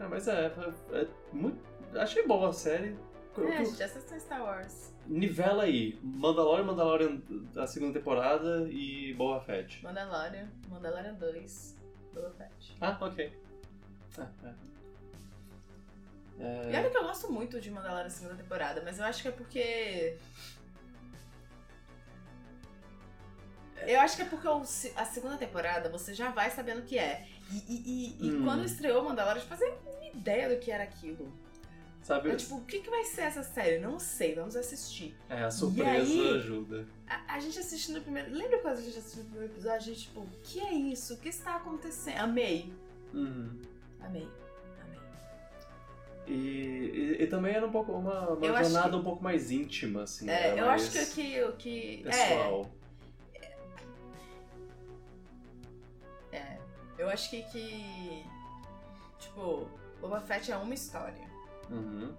A: Ah, mas é, é, é muito. Achei boa a série. O
B: É,
A: que-
B: gente, assistam Star Wars.
A: Nivela aí. Mandalorian, Mandalorian da segunda temporada e Boa Fett.
B: Mandalorian, Mandalorian 2, Boba Fett.
A: Ah, ok. Ah, é. É,
B: E olha que eu gosto muito de Mandalorian segunda temporada, mas eu acho que é porque. Eu acho que é porque a segunda temporada você já vai sabendo o que é. E, e- e- e
A: Hum.
B: quando estreou Mandalorian, eu fazia uma ideia do que era aquilo.
A: sabe,
B: Eu, tipo, o que, que vai ser essa série? Não sei, vamos assistir.
A: é, a surpresa
B: aí-
A: ajuda.
B: A, a gente assistindo o primeiro. Lembra quando a gente assistiu o primeiro episódio? A gente, tipo, o que é isso? O que está acontecendo? Amei.
A: Uhum.
B: Amei.
A: E, e, e também era um pouco uma, uma jornada
B: que-
A: um pouco mais íntima, assim.
B: É, eu
A: mais
B: acho que o que. Que é,
A: pessoal.
B: É, eu acho que, que tipo, Boba Fett é uma história,
A: Uhum.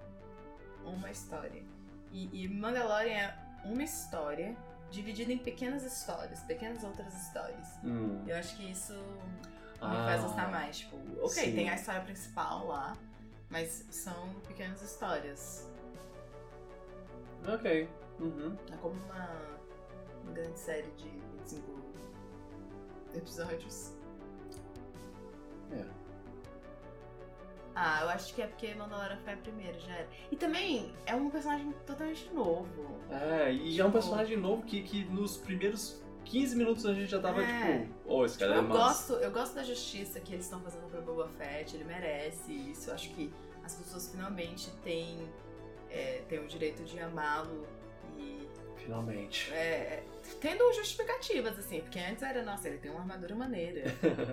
B: uma história. E, e Mandalorian é uma história dividida em pequenas histórias, pequenas outras histórias.
A: Hum.
B: Eu acho que isso me
A: Ah,
B: faz gostar mais. Tipo, ok,
A: sim.
B: tem a história principal lá, mas são pequenas histórias.
A: Ok. Uhum.
B: É como uma, uma grande série de 25 episódios.
A: É.
B: Ah, eu acho que é porque Mandalorian foi a primeira, já era. E também é um personagem totalmente novo.
A: É, e é um personagem novo que, que nos primeiros 15 minutos a gente já tava
B: É.
A: tipo, ô, esse cara
B: eu,
A: é massa.
B: gosto, eu gosto da justiça que eles estão fazendo pro Boba Fett, ele merece isso. Eu acho que as pessoas finalmente têm, é, têm o direito de amá-lo e
A: Finalmente.
B: é, tendo justificativas, assim, porque antes era, nossa, ele tem uma armadura maneira.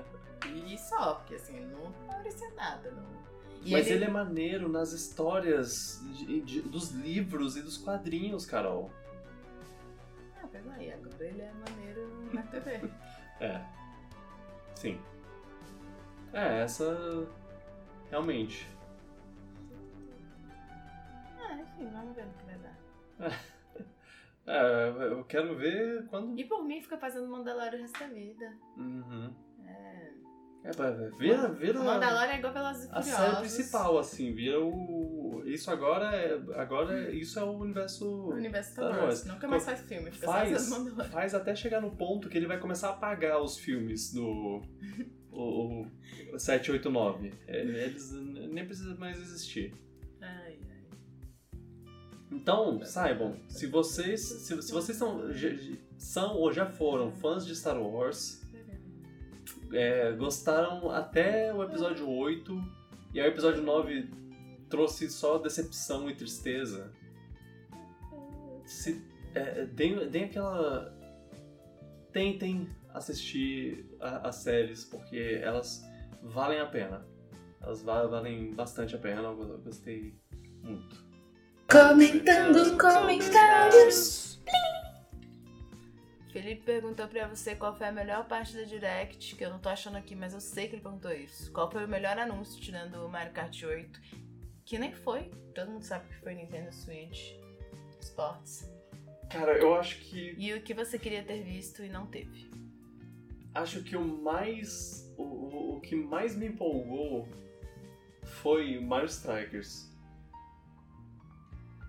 B: e só, porque assim, ele não parecia nada. Não. E
A: Mas ele... é maneiro nas histórias de- de- dos livros e dos quadrinhos, Carol.
B: Ah, pois aí, agora ele é maneiro na TV.
A: É. Sim. É, essa. Realmente.
B: ah, enfim, vamos ver no que vai dar.
A: É, eu quero ver quando.
B: E por mim fica fazendo Mandalorian o resto da vida.
A: Uhum.
B: É.
A: É, vai- vira, vira
B: O Mandalorian é igual Velozes e
A: a série principal, assim, vira o. Isso agora é. Agora isso é o universo.
B: O universo Star Wars. Nunca mais faz filme, fica só
A: Faz, faz até chegar no ponto que ele vai começar a apagar os filmes do. O, o 789. É, Eles nem precisam mais existir.
B: Ai, ai.
A: Então, saibam, se vocês, se, se vocês são, já- são ou já foram fãs de Star Wars, é, gostaram até o episódio 8, e aí o episódio 9 trouxe só decepção e tristeza, se, é, deem, deem aquela. Tentem assistir a- as séries, porque elas valem a pena. Elas va- valem bastante a pena, eu gostei muito.
B: Comentando comentários. Felipe perguntou pra você qual foi a melhor parte da Direct, que eu não tô achando aqui, mas eu sei que ele perguntou isso. Qual foi o melhor anúncio tirando o Mario Kart 8? Que nem foi. Todo mundo sabe que foi Nintendo Switch Sports.
A: Cara, eu acho que
B: E o que você queria ter visto e não teve?
A: acho que o mais. O, o, o que mais me empolgou foi Mario Strikers.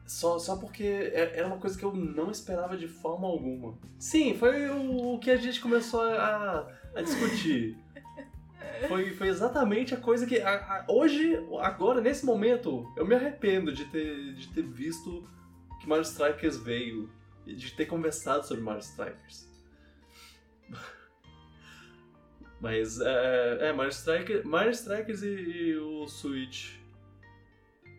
A: Só, só porque é- era uma coisa que eu não esperava de forma alguma. Sim, foi o, que a gente começou a, a discutir. Foi, foi exatamente a coisa que. a- a- hoje, agora, nesse momento, eu me arrependo de ter, de ter visto que Mario Strikers veio. E de ter conversado sobre Mario Strikers. Mas é, é Mario, Striker, Mario Strikers e, e o Switch.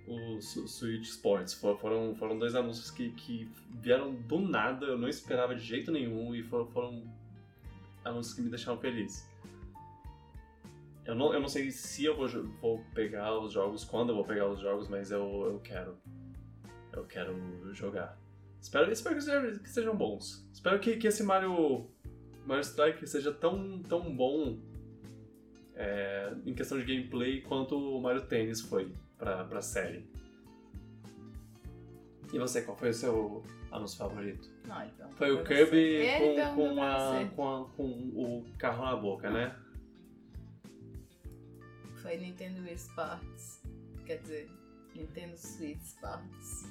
A: O Switch Sports fo- foram, foram dois anúncios que, que vieram do nada, eu não esperava de jeito nenhum e foram, foram anúncios que me deixaram feliz. Eu não, eu não sei se eu vou, vou pegar os jogos, quando eu vou pegar os jogos, mas eu, eu quero. Eu quero jogar. Espero, espero que, sejam, que sejam bons. Espero que, que esse Mario Mario Strike seja tão, tão bom é, em questão de gameplay quanto o Mario Tennis foi pra, pra série. E você, qual foi o seu anúncio favorito?
B: Não, perguntou
A: Foi o Kirby com,
B: perguntou
A: com, a, com, a- com o carro na boca, né?
B: Foi Nintendo Wii Sports. Quer dizer, Nintendo Switch Sports.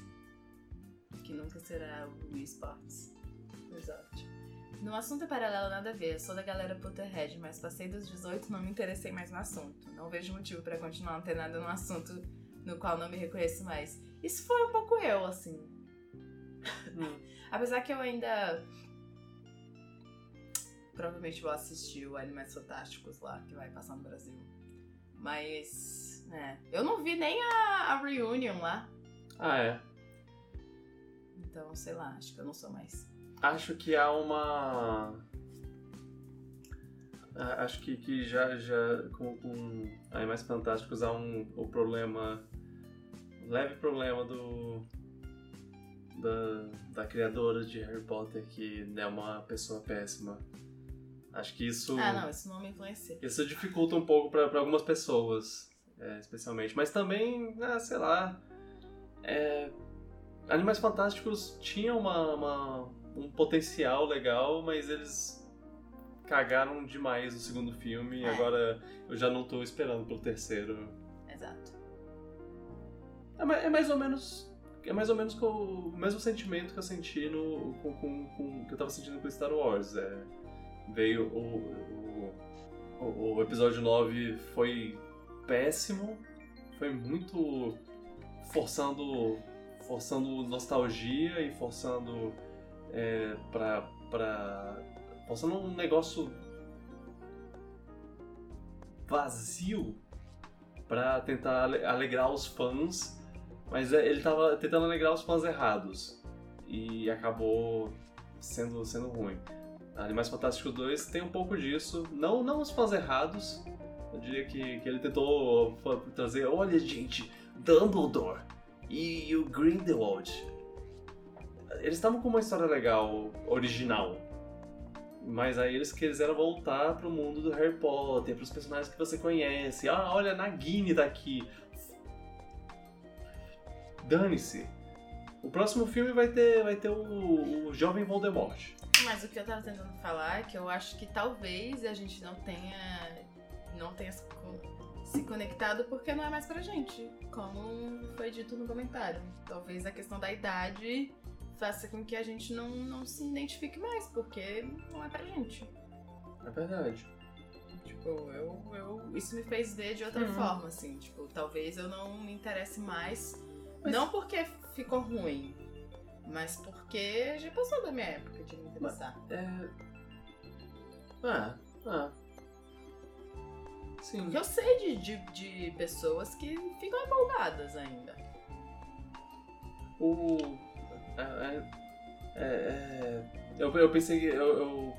B: Que nunca será o Wii Sports. Exato. No assunto paralelo, nada a ver. Eu sou da galera Potterhead, mas passei dos 18 e não me interessei mais no assunto. Não vejo motivo pra continuar antenada no assunto no qual não me reconheço mais. Isso foi um pouco eu, assim. Apesar que eu ainda. Provavelmente vou assistir o Animais Fantásticos lá, que vai passar no Brasil. Mas. É. Eu não vi nem a, a Reunion lá.
A: Ah, é.
B: Então, sei lá, acho que eu não sou mais.
A: Acho que há uma. Acho que, que já, já com, com Animais Fantásticos há um o problema. Leve problema do. Da, da criadora de Harry Potter, que é uma pessoa péssima. Acho que isso.
B: Ah, não, isso não me influencia.
A: Isso dificulta um pouco para algumas pessoas, é, especialmente. Mas também, ah, sei lá. é, Animais Fantásticos tinham uma, uma- um potencial legal, mas eles cagaram demais no segundo filme e
B: É.
A: agora eu já não tô esperando pelo terceiro.
B: Exato.
A: É, é mais ou menos. É mais ou menos o mesmo sentimento que eu senti no. Com, com- com- que eu tava sentindo com Star Wars. É, veio o, o, o- episódio 9 foi péssimo. foi muito forçando forçando nostalgia e forçando é, pra, pra. forçando um negócio vazio pra tentar alegrar os fãs, mas é, ele tava tentando alegrar os fãs errados e acabou sendo, sendo ruim. Animais Fantásticos 2 tem um pouco disso, não, não os fãs errados, eu diria que, que ele tentou trazer, olha gente, Dumbledore e o Grindelwald. Eles estavam com uma história legal, original. Mas aí eles quiseram voltar pro mundo do Harry Potter, pros personagens que você conhece. Ah, olha, Nagini tá aqui. Dane-se. O próximo filme vai ter, vai ter o, o jovem Voldemort.
B: Mas o que eu tava tentando falar é que eu acho que talvez a gente não tenha não tenha se conectado porque não é mais pra gente, como foi dito no comentário. Talvez a questão da idade faça com que a gente não, não se identifique mais, porque não é pra gente.
A: É verdade.
B: Tipo, eu, eu, isso me fez ver de outra uhum. forma, assim. Tipo, talvez eu não me interesse mais. Mas... Não porque ficou ruim, mas porque já passou da minha época de me interessar.
A: Mas, é. Ah, ah.
B: Sim. Porque eu sei de, de, de pessoas que ficam empolgadas ainda.
A: O. É, é, é, é, eu, eu pensei eu, eu,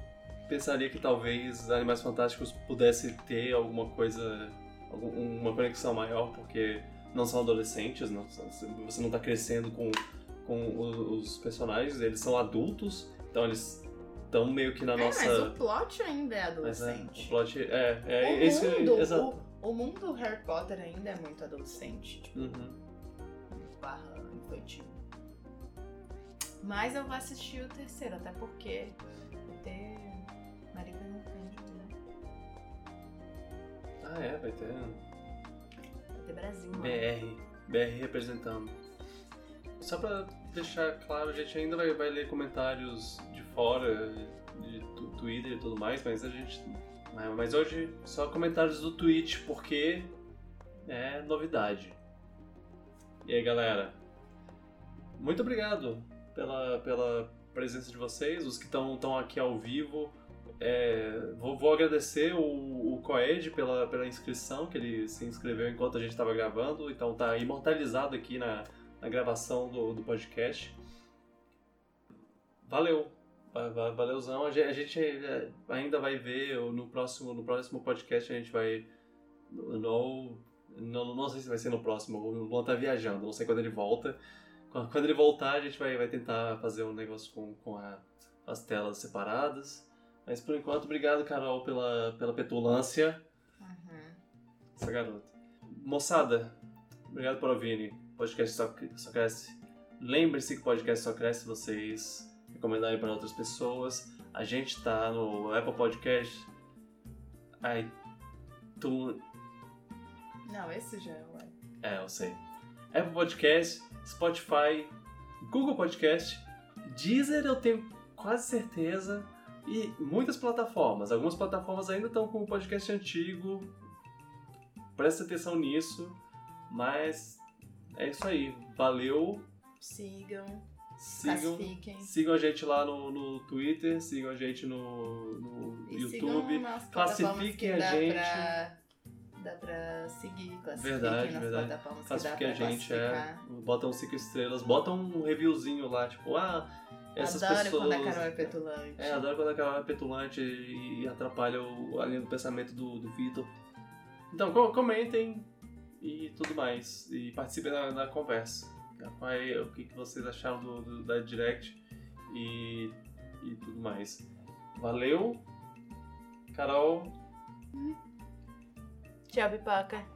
A: pensaria que talvez Animais Fantásticos pudesse ter alguma coisa, uma conexão maior, porque não são adolescentes, não, você não está crescendo com, com os personagens, eles são adultos, então eles estão meio que na é, nossa.
B: Mas o plot ainda é adolescente.
A: É, o plot é, é
B: o
A: esse
B: mundo, exato. O, o mundo Harry Potter ainda é muito adolescente, tipo,
A: uhum.
B: barra infantil. Mas eu vou assistir o terceiro, até porque vai ter Marido no Cândido, né?
A: Ah é, vai ter.
B: Ter Brasil,
A: BR. BR representando. Só pra deixar claro, a gente ainda vai, vai ler comentários de fora, de Twitter e tudo mais, mas a gente. Mas hoje só comentários do Twitch, porque é novidade. E aí galera, muito obrigado pela, pela presença de vocês, os que estão aqui ao vivo. É, vou, vou, agradecer o, o Coed pela, pela inscrição, que ele se inscreveu enquanto a gente estava gravando, então tá imortalizado aqui na, na gravação do, do podcast. Valeu! Valeuzão. A gente é, ainda vai ver no próximo, no próximo podcast a gente vai. No, não, não sei se vai ser no próximo, o Luan tá viajando, não sei quando ele volta. Quando ele voltar, a gente vai, vai tentar fazer um negócio com, com a, as telas separadas. Mas por enquanto, obrigado, Carol, pela, pela petulância.
B: Uhum.
A: Essa garota. Moçada, obrigado por ouvirem. Podcast só, só cresce. Lembre-se que o podcast só cresce se vocês recomendarem para outras pessoas. A gente tá no Apple Podcast.
B: iTunes. Não, esse já é o
A: É, eu sei. Apple Podcast, Spotify, Google Podcast, Deezer eu tenho quase certeza e muitas plataformas. Algumas plataformas ainda estão com o podcast antigo. Presta atenção nisso, mas é isso aí. Valeu.
B: Sigam.
A: Sigam, sigam a gente lá no, no Twitter, sigam a gente no, no YouTube. Classifiquem a gente.
B: Pra dá pra seguir, classifiquem
A: verdade, nas verdade. plataformas Classifiquem a gente, é. Botam cinco estrelas, botam um reviewzinho lá, tipo, ah, essas
B: adoro
A: pessoas...
B: quando a Carol é petulante.
A: É, adoro quando a Carol é petulante e atrapalha o, a linha do pensamento do, do Vitor. Então, comentem e tudo mais. E participem da, da conversa. O que, que vocês acharam do, do, da Direct e, e tudo mais. Valeu, Carol.
B: Tchau, pipoca.